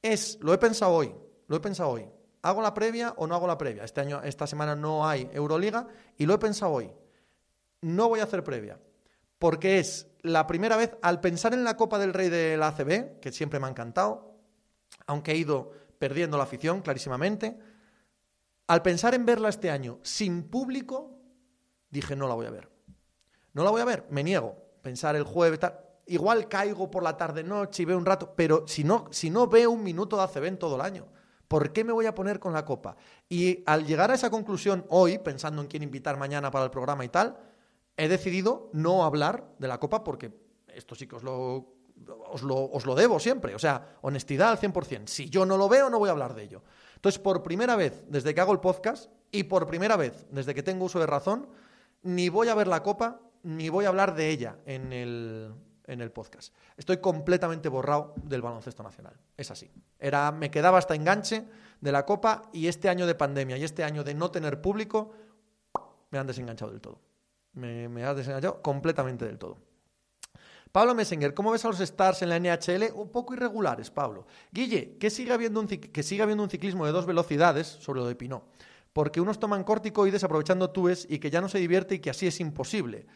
Es, lo he pensado hoy, lo he pensado hoy. ¿Hago la previa o no hago la previa? Este año, esta semana no hay Euroliga y lo he pensado hoy. No voy a hacer previa porque es la primera vez, al pensar en la Copa del Rey de la ACB, que siempre me ha encantado, aunque he ido perdiendo la afición clarísimamente, al pensar en verla este año sin público, dije, no la voy a ver. No la voy a ver, me niego. Pensar el jueves. Igual caigo por la tarde-noche y veo un rato, pero si no, si no veo un minuto de ACB en todo el año, ¿por qué me voy a poner con la Copa? Y al llegar a esa conclusión hoy, pensando en quién invitar mañana para el programa y tal, he decidido no hablar de la Copa porque esto sí que os lo, os lo, debo siempre. O sea, honestidad al 100%. Si yo no lo veo, no voy a hablar de ello. Entonces, por primera vez desde que hago el podcast y por primera vez desde que tengo uso de razón, ni voy a ver la Copa ni voy a hablar de ella en el, en el podcast. Estoy completamente borrado del baloncesto nacional. Es así. Era, me quedaba hasta enganche de la Copa y este año de pandemia y este año de no tener público me han desenganchado del todo. Me, me has desenganchado completamente del todo. Pablo Messenger, ¿cómo ves a los Stars en la NHL? Un poco irregulares, Pablo. Guille, que siga habiendo un, que siga habiendo un ciclismo de dos velocidades sobre lo de Pinot. Porque unos toman corticoides aprovechando túes y que ya no se divierte y que así es imposible.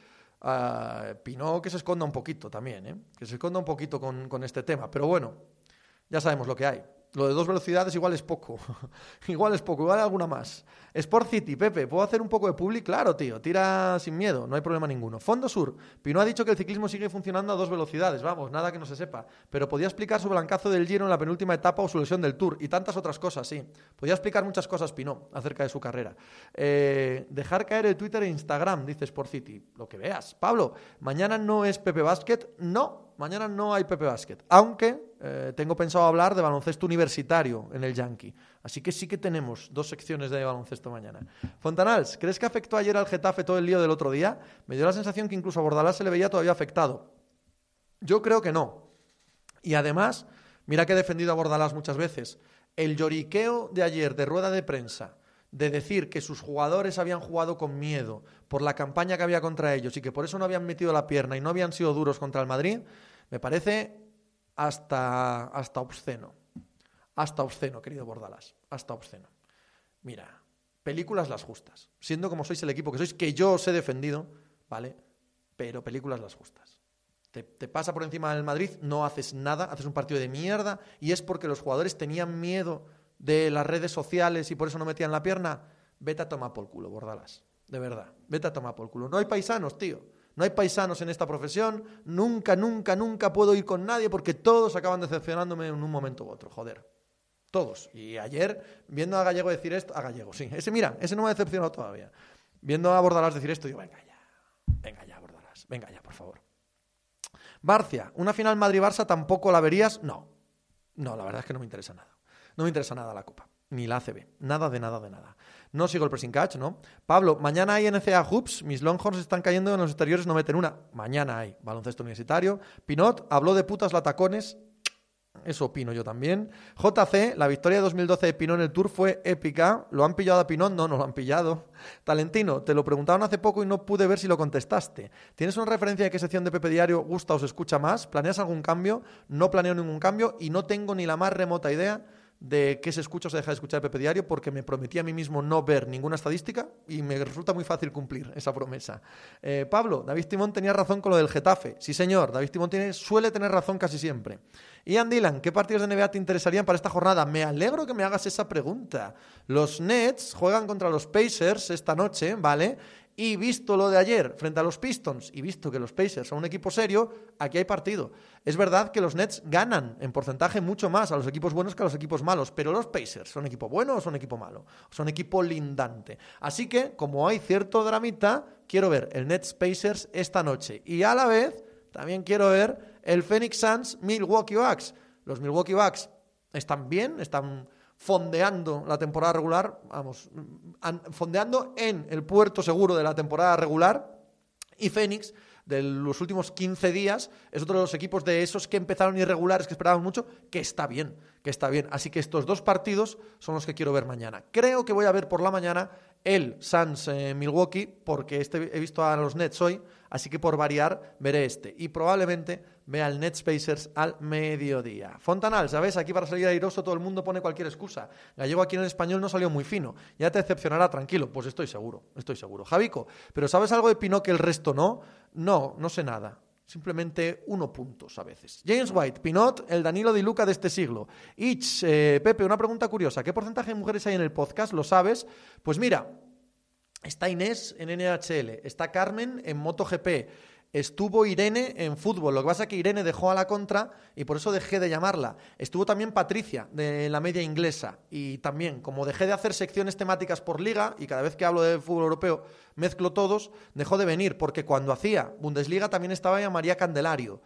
Uh, Pinot que se esconda un poquito también, ¿eh? que se esconda un poquito con, con este tema. Pero bueno, ya sabemos lo que hay. Lo de dos velocidades igual es poco. *laughs* igual es poco, igual alguna más. Sport City, Pepe, ¿puedo hacer un poco de public? Claro, tío, tira sin miedo, no hay problema ninguno. Fondo Sur, Pino ha dicho que el ciclismo sigue funcionando a dos velocidades, vamos, nada que no se sepa. Pero podía explicar su blancazo del Giro en la penúltima etapa o su lesión del Tour y tantas otras cosas, sí. Podía explicar muchas cosas, Pino, acerca de su carrera. Eh, dejar caer el Twitter e Instagram, dice Sport City. Lo que veas. Pablo, mañana no es Pepe Basket, no, Mañana no hay Pepe Basket, aunque eh, tengo pensado hablar de baloncesto universitario en el Yankee. Así que sí que tenemos dos secciones de baloncesto mañana. Fontanals, ¿crees que afectó ayer al Getafe todo el lío del otro día? Me dio la sensación que incluso a Bordalás se le veía todavía afectado. Yo creo que no. Y además, mira que he defendido a Bordalás muchas veces. El lloriqueo de ayer de rueda de prensa de decir que sus jugadores habían jugado con miedo por la campaña que había contra ellos y que por eso no habían metido la pierna y no habían sido duros contra el Madrid, me parece hasta, hasta obsceno. Hasta obsceno, querido Bordalas. Hasta obsceno. Mira, películas las justas. Siendo como sois el equipo que sois, que yo os he defendido, ¿vale? Pero películas las justas. Te, te, pasa por encima del Madrid, no haces nada, haces un partido de mierda y es porque los jugadores tenían miedo de las redes sociales y por eso no metían la pierna. Vete a tomar por culo, Bordalas. De verdad, vete a tomar por culo. No hay paisanos, tío. No hay paisanos en esta profesión, nunca, nunca, nunca puedo ir con nadie porque todos acaban decepcionándome en un momento u otro, joder. Todos. Y ayer, viendo a Gallego decir esto, a Gallego, sí. Ese, mira, ese no me ha decepcionado todavía. Viendo a Bordalás decir esto, digo, venga ya, venga ya, Bordalás, venga ya, por favor. Barcia, ¿una final Madrid-Barça tampoco la verías? No. No, la verdad es que no me interesa nada. No me interesa nada la Copa, ni la ACB. Nada de nada de nada. No sigo el pressing catch, ¿no? Pablo, mañana hay NCA Hoops. Mis Longhorns están cayendo en los exteriores, no meten una. Mañana hay baloncesto universitario. Pinot habló de putas latacones. Eso opino yo también. JC, la victoria de 2012 de Pinot en el Tour fue épica. ¿Lo han pillado a Pinot? No, no lo han pillado. Talentino, te lo preguntaron hace poco y no pude ver si lo contestaste. ¿Tienes una referencia de qué sección de Pepe Diario gusta o se escucha más? ¿Planeas algún cambio? No planeo ningún cambio y no tengo ni la más remota idea de qué se escucha o se deja de escuchar Pepe Diario porque me prometí a mí mismo no ver ninguna estadística y me resulta muy fácil cumplir esa promesa. Eh, Pablo, David Timón tenía razón con lo del Getafe. Sí, señor, David Timón tiene, suele tener razón casi siempre. Ian Dylan, ¿qué partidos de NBA te interesarían para esta jornada? Me alegro que me hagas esa pregunta. Los Nets juegan contra los Pacers esta noche, ¿vale? Y visto lo de ayer frente a los Pistons y visto que los Pacers son un equipo serio, aquí hay partido. Es verdad que los Nets ganan en porcentaje mucho más a los equipos buenos que a los equipos malos, pero los Pacers son equipo bueno o son equipo malo, son equipo lindante. Así que, como hay cierto dramita, quiero ver el Nets Pacers esta noche y a la vez también quiero ver el Phoenix Suns Milwaukee Bucks. Los Milwaukee Bucks están bien, están fondeando la temporada regular, vamos, fondeando en el puerto seguro de la temporada regular. Y Phoenix, de los últimos 15 días, es otro de los equipos de esos que empezaron irregulares, que esperábamos mucho, que está bien, que está bien. Así que estos dos partidos son los que quiero ver mañana. Creo que voy a ver por la mañana el Suns eh, Milwaukee, porque este, he visto a los Nets hoy, así que por variar veré este. Y probablemente vea el Nets Pacers al mediodía. Fontanal, ¿sabes? Aquí para salir airoso todo el mundo pone cualquier excusa. Gallego aquí en el español no salió muy fino. Ya te decepcionará, tranquilo. Pues estoy seguro, estoy seguro. Javico, ¿pero sabes algo de Pinot que el resto no? No, no sé nada simplemente uno puntos a veces. James White, Pinot, el Danilo Di Luca de este siglo. Ich, eh, Pepe, una pregunta curiosa. ¿Qué porcentaje de mujeres hay en el podcast? ¿Lo sabes? Pues mira, está Inés en NHL, está Carmen en MotoGP, Estuvo Irene en fútbol, lo que pasa es que Irene dejó a la contra y por eso dejé de llamarla. Estuvo también Patricia de la media inglesa y también, como dejé de hacer secciones temáticas por liga y cada vez que hablo de fútbol europeo mezclo todos, dejó de venir porque cuando hacía Bundesliga también estaba ya María Candelario.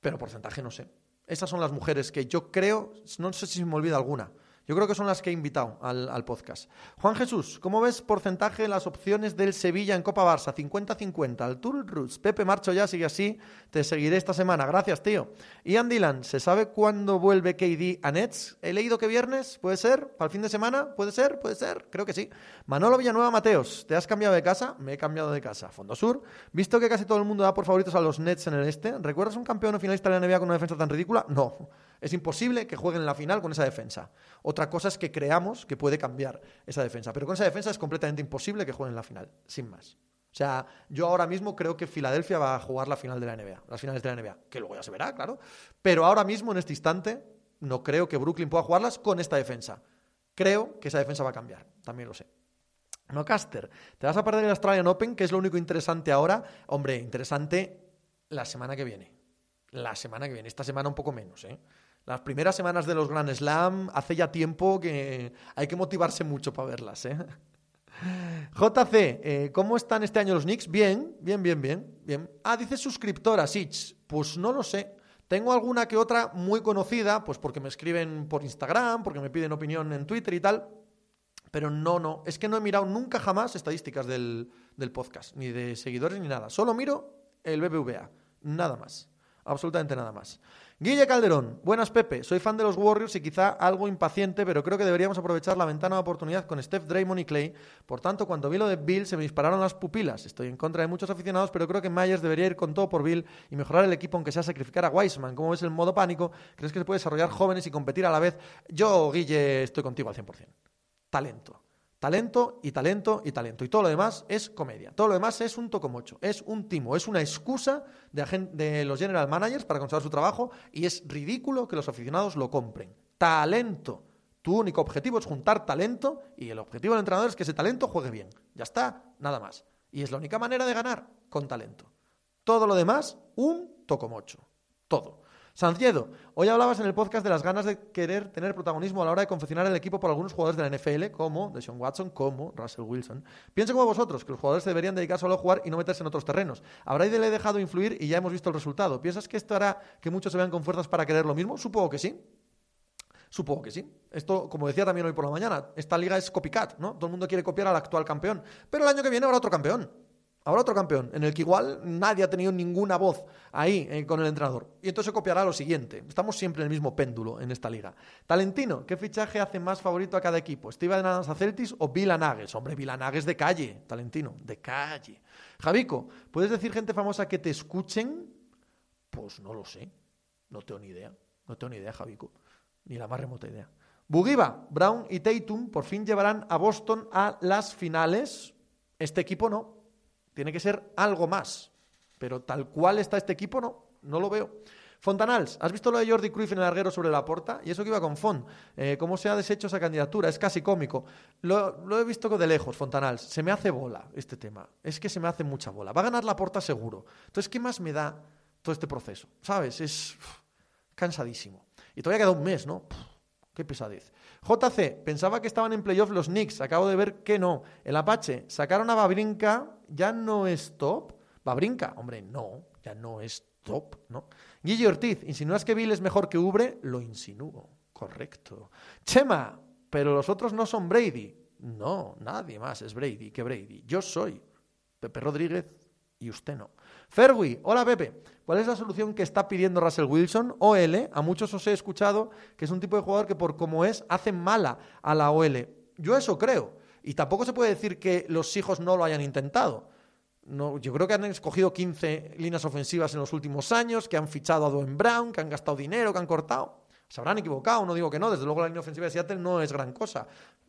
Pero porcentaje no sé. Esas son las mujeres que yo creo, no sé si me olvida alguna, yo creo que son las que he invitado al, podcast. Juan Jesús, ¿cómo ves porcentaje de las opciones del Sevilla en Copa Barça? 50-50. Al Tour Roots. Pepe, marcho ya, sigue así. Te seguiré esta semana. Gracias, tío. Ian Dylan, ¿se sabe cuándo vuelve KD a Nets? He leído que viernes, ¿puede ser? ¿Para el fin de semana? ¿Puede ser? ¿Puede ser? Creo que sí. Manolo Villanueva Mateos, ¿te has cambiado de casa? Me he cambiado de casa. Fondo Sur, visto que casi todo el mundo da por favoritos a los Nets en el este, ¿recuerdas un campeón o finalista de la NBA con una defensa tan ridícula? No. Es imposible que jueguen en la final con esa defensa. Otra cosa es que creamos que puede cambiar esa defensa. Pero con esa defensa es completamente imposible que jueguen en la final, sin más. O sea, yo ahora mismo creo que Filadelfia va a jugar la final de la NBA, las finales de la NBA, que luego ya se verá, claro. Pero ahora mismo, en este instante, no creo que Brooklyn pueda jugarlas con esta defensa. Creo que esa defensa va a cambiar, también lo sé. No, Caster, te vas a perder el Australian Open, que es lo único interesante ahora. Hombre, interesante la semana que viene. La semana que viene, esta semana un poco menos, ¿eh? Las primeras semanas de los Grand Slam hace ya tiempo que hay que motivarse mucho para verlas. ¿eh? *laughs* JC, eh, ¿cómo están este año los Knicks? Bien, bien, bien, bien, bien. Ah, dice suscriptora, Sitch. Pues no lo sé. Tengo alguna que otra muy conocida, pues porque me escriben por Instagram, porque me piden opinión en Twitter y tal. Pero no, no. Es que no he mirado nunca jamás estadísticas del, del podcast, ni de seguidores ni nada. Solo miro el BBVA. Nada más. Absolutamente nada más. Guille Calderón, buenas Pepe, soy fan de los Warriors y quizá algo impaciente, pero creo que deberíamos aprovechar la ventana de oportunidad con Steph Draymond y Clay. Por tanto, cuando vi lo de Bill se me dispararon las pupilas. Estoy en contra de muchos aficionados, pero creo que Myers debería ir con todo por Bill y mejorar el equipo aunque sea sacrificar a Wiseman. ¿Cómo ves el modo pánico? ¿Crees que se puede desarrollar jóvenes y competir a la vez? Yo, Guille, estoy contigo al 100%. Talento. Talento y talento y talento. Y todo lo demás es comedia. Todo lo demás es un tocomocho. Es un timo. Es una excusa de, los general managers para conservar su trabajo y es ridículo que los aficionados lo compren. Talento. Tu único objetivo es juntar talento y el objetivo del entrenador es que ese talento juegue bien. Ya está, nada más. Y es la única manera de ganar con talento. Todo lo demás, un tocomocho. Todo. Sanciedo, hoy hablabas en el podcast de las ganas de querer tener protagonismo a la hora de confeccionar el equipo por algunos jugadores de la NFL, como Deshaun Watson, como Russell Wilson. Pienso como vosotros, que los jugadores deberían dedicarse solo a jugar y no meterse en otros terrenos. Brady le dejado influir y ya hemos visto el resultado. ¿Piensas que esto hará que muchos se vean con fuerzas para querer lo mismo? Supongo que sí. Supongo que sí. Esto, como decía también hoy por la mañana, esta liga es copycat, ¿no? Todo el mundo quiere copiar al actual campeón. Pero el año que viene habrá otro campeón. Habrá otro campeón, en el que igual nadie ha tenido ninguna voz ahí eh, con el entrenador. Y entonces se copiará lo siguiente. Estamos siempre en el mismo péndulo en esta liga. Talentino, ¿qué fichaje hace más favorito a cada equipo? ¿Steve Adams a o Vilanagues? Hombre, Vilanagues de calle, Talentino, de calle. Javico, ¿puedes decir gente famosa que te escuchen? Pues no lo sé. No tengo ni idea. No tengo ni idea, Javico. Ni la más remota idea. Bugiba, Brown y Tatum por fin llevarán a Boston a las finales. Este equipo no. Tiene que ser algo más. Pero tal cual está este equipo, no, no lo veo. Fontanals, ¿has visto lo de Jordi Cruyff en el larguero sobre la porta? Y eso que iba con Font. Eh, ¿Cómo se ha deshecho esa candidatura? Es casi cómico. Lo, he visto de lejos, Fontanals. Se me hace bola este tema. Es que se me hace mucha bola. Va a ganar la porta seguro. Entonces, ¿qué más me da todo este proceso? ¿Sabes? Es cansadísimo. Y todavía queda un mes, ¿no? qué pesadez. JC, pensaba que estaban en playoff los Knicks. Acabo de ver que no. El Apache, sacaron a Babrinka. ¿Ya no es top? Babrinka, hombre, no, ya no es Top, ¿no? Guille Ortiz, ¿insinúas que Bill es mejor que Ubre? Lo insinúo. Correcto. Chema, pero los otros no son Brady. No, nadie más es Brady que Brady. Yo soy Pepe Rodríguez y usted no. Ferwi, hola Pepe. ¿Cuál es la solución que está pidiendo Russell Wilson? OL, a muchos os he escuchado que es un tipo de jugador que por como es hace mala a la OL. Yo eso creo. Y tampoco se puede decir que los hijos no lo hayan intentado. No, yo creo que han escogido 15 líneas ofensivas en los últimos años, que han fichado a Dwayne Brown, que han gastado dinero, que han cortado. Se habrán equivocado, no digo que no. Desde luego la línea ofensiva de Seattle no es gran cosa.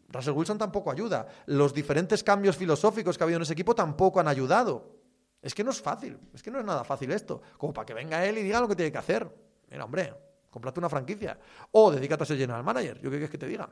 Russell Wilson tampoco ayuda. Los diferentes cambios filosóficos que ha habido en ese equipo tampoco han ayudado. Es que no es fácil, es que no es nada fácil esto. Como para que venga él y diga lo que tiene que hacer. Mira, hombre, cómprate una franquicia. O dedícate a ser general manager. Yo qué quieres que te diga.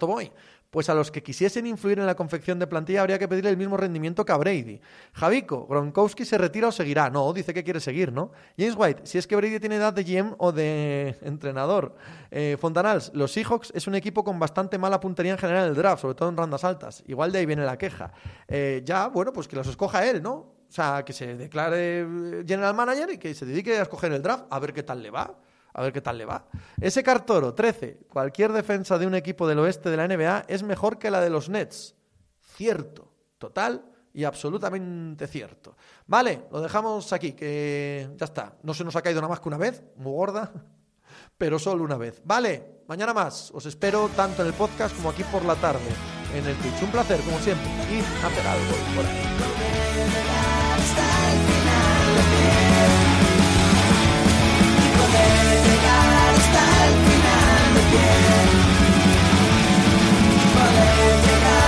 voy. Pues a los que quisiesen influir en la confección de plantilla habría que pedirle el mismo rendimiento que a Brady. Javico, Gronkowski se retira o seguirá. No, dice que quiere seguir, ¿no? James White, si es que Brady tiene edad de GM o de *laughs* entrenador. Eh, Fontanals, los Seahawks es un equipo con bastante mala puntería en general en el draft, sobre todo en randas altas. Igual de ahí viene la queja. Eh, ya, bueno, pues que los escoja él, ¿no? O sea, que se declare eh, general manager y que se dedique a escoger el draft a ver qué tal le va a ver qué tal le va. Ese Cartoro, 13. Cualquier defensa de un equipo del oeste de la NBA es mejor que la de los Nets. Cierto, total y absolutamente cierto. Vale, lo dejamos aquí, que ya está. No se nos ha caído nada más que una vez, muy gorda, *laughs* pero solo una vez. Vale, mañana más. Os espero tanto en el podcast como aquí por la tarde en el Twitch. Un placer, como siempre. Y hacer algo por. Poder llegar hasta el final de pie. Poder llegar.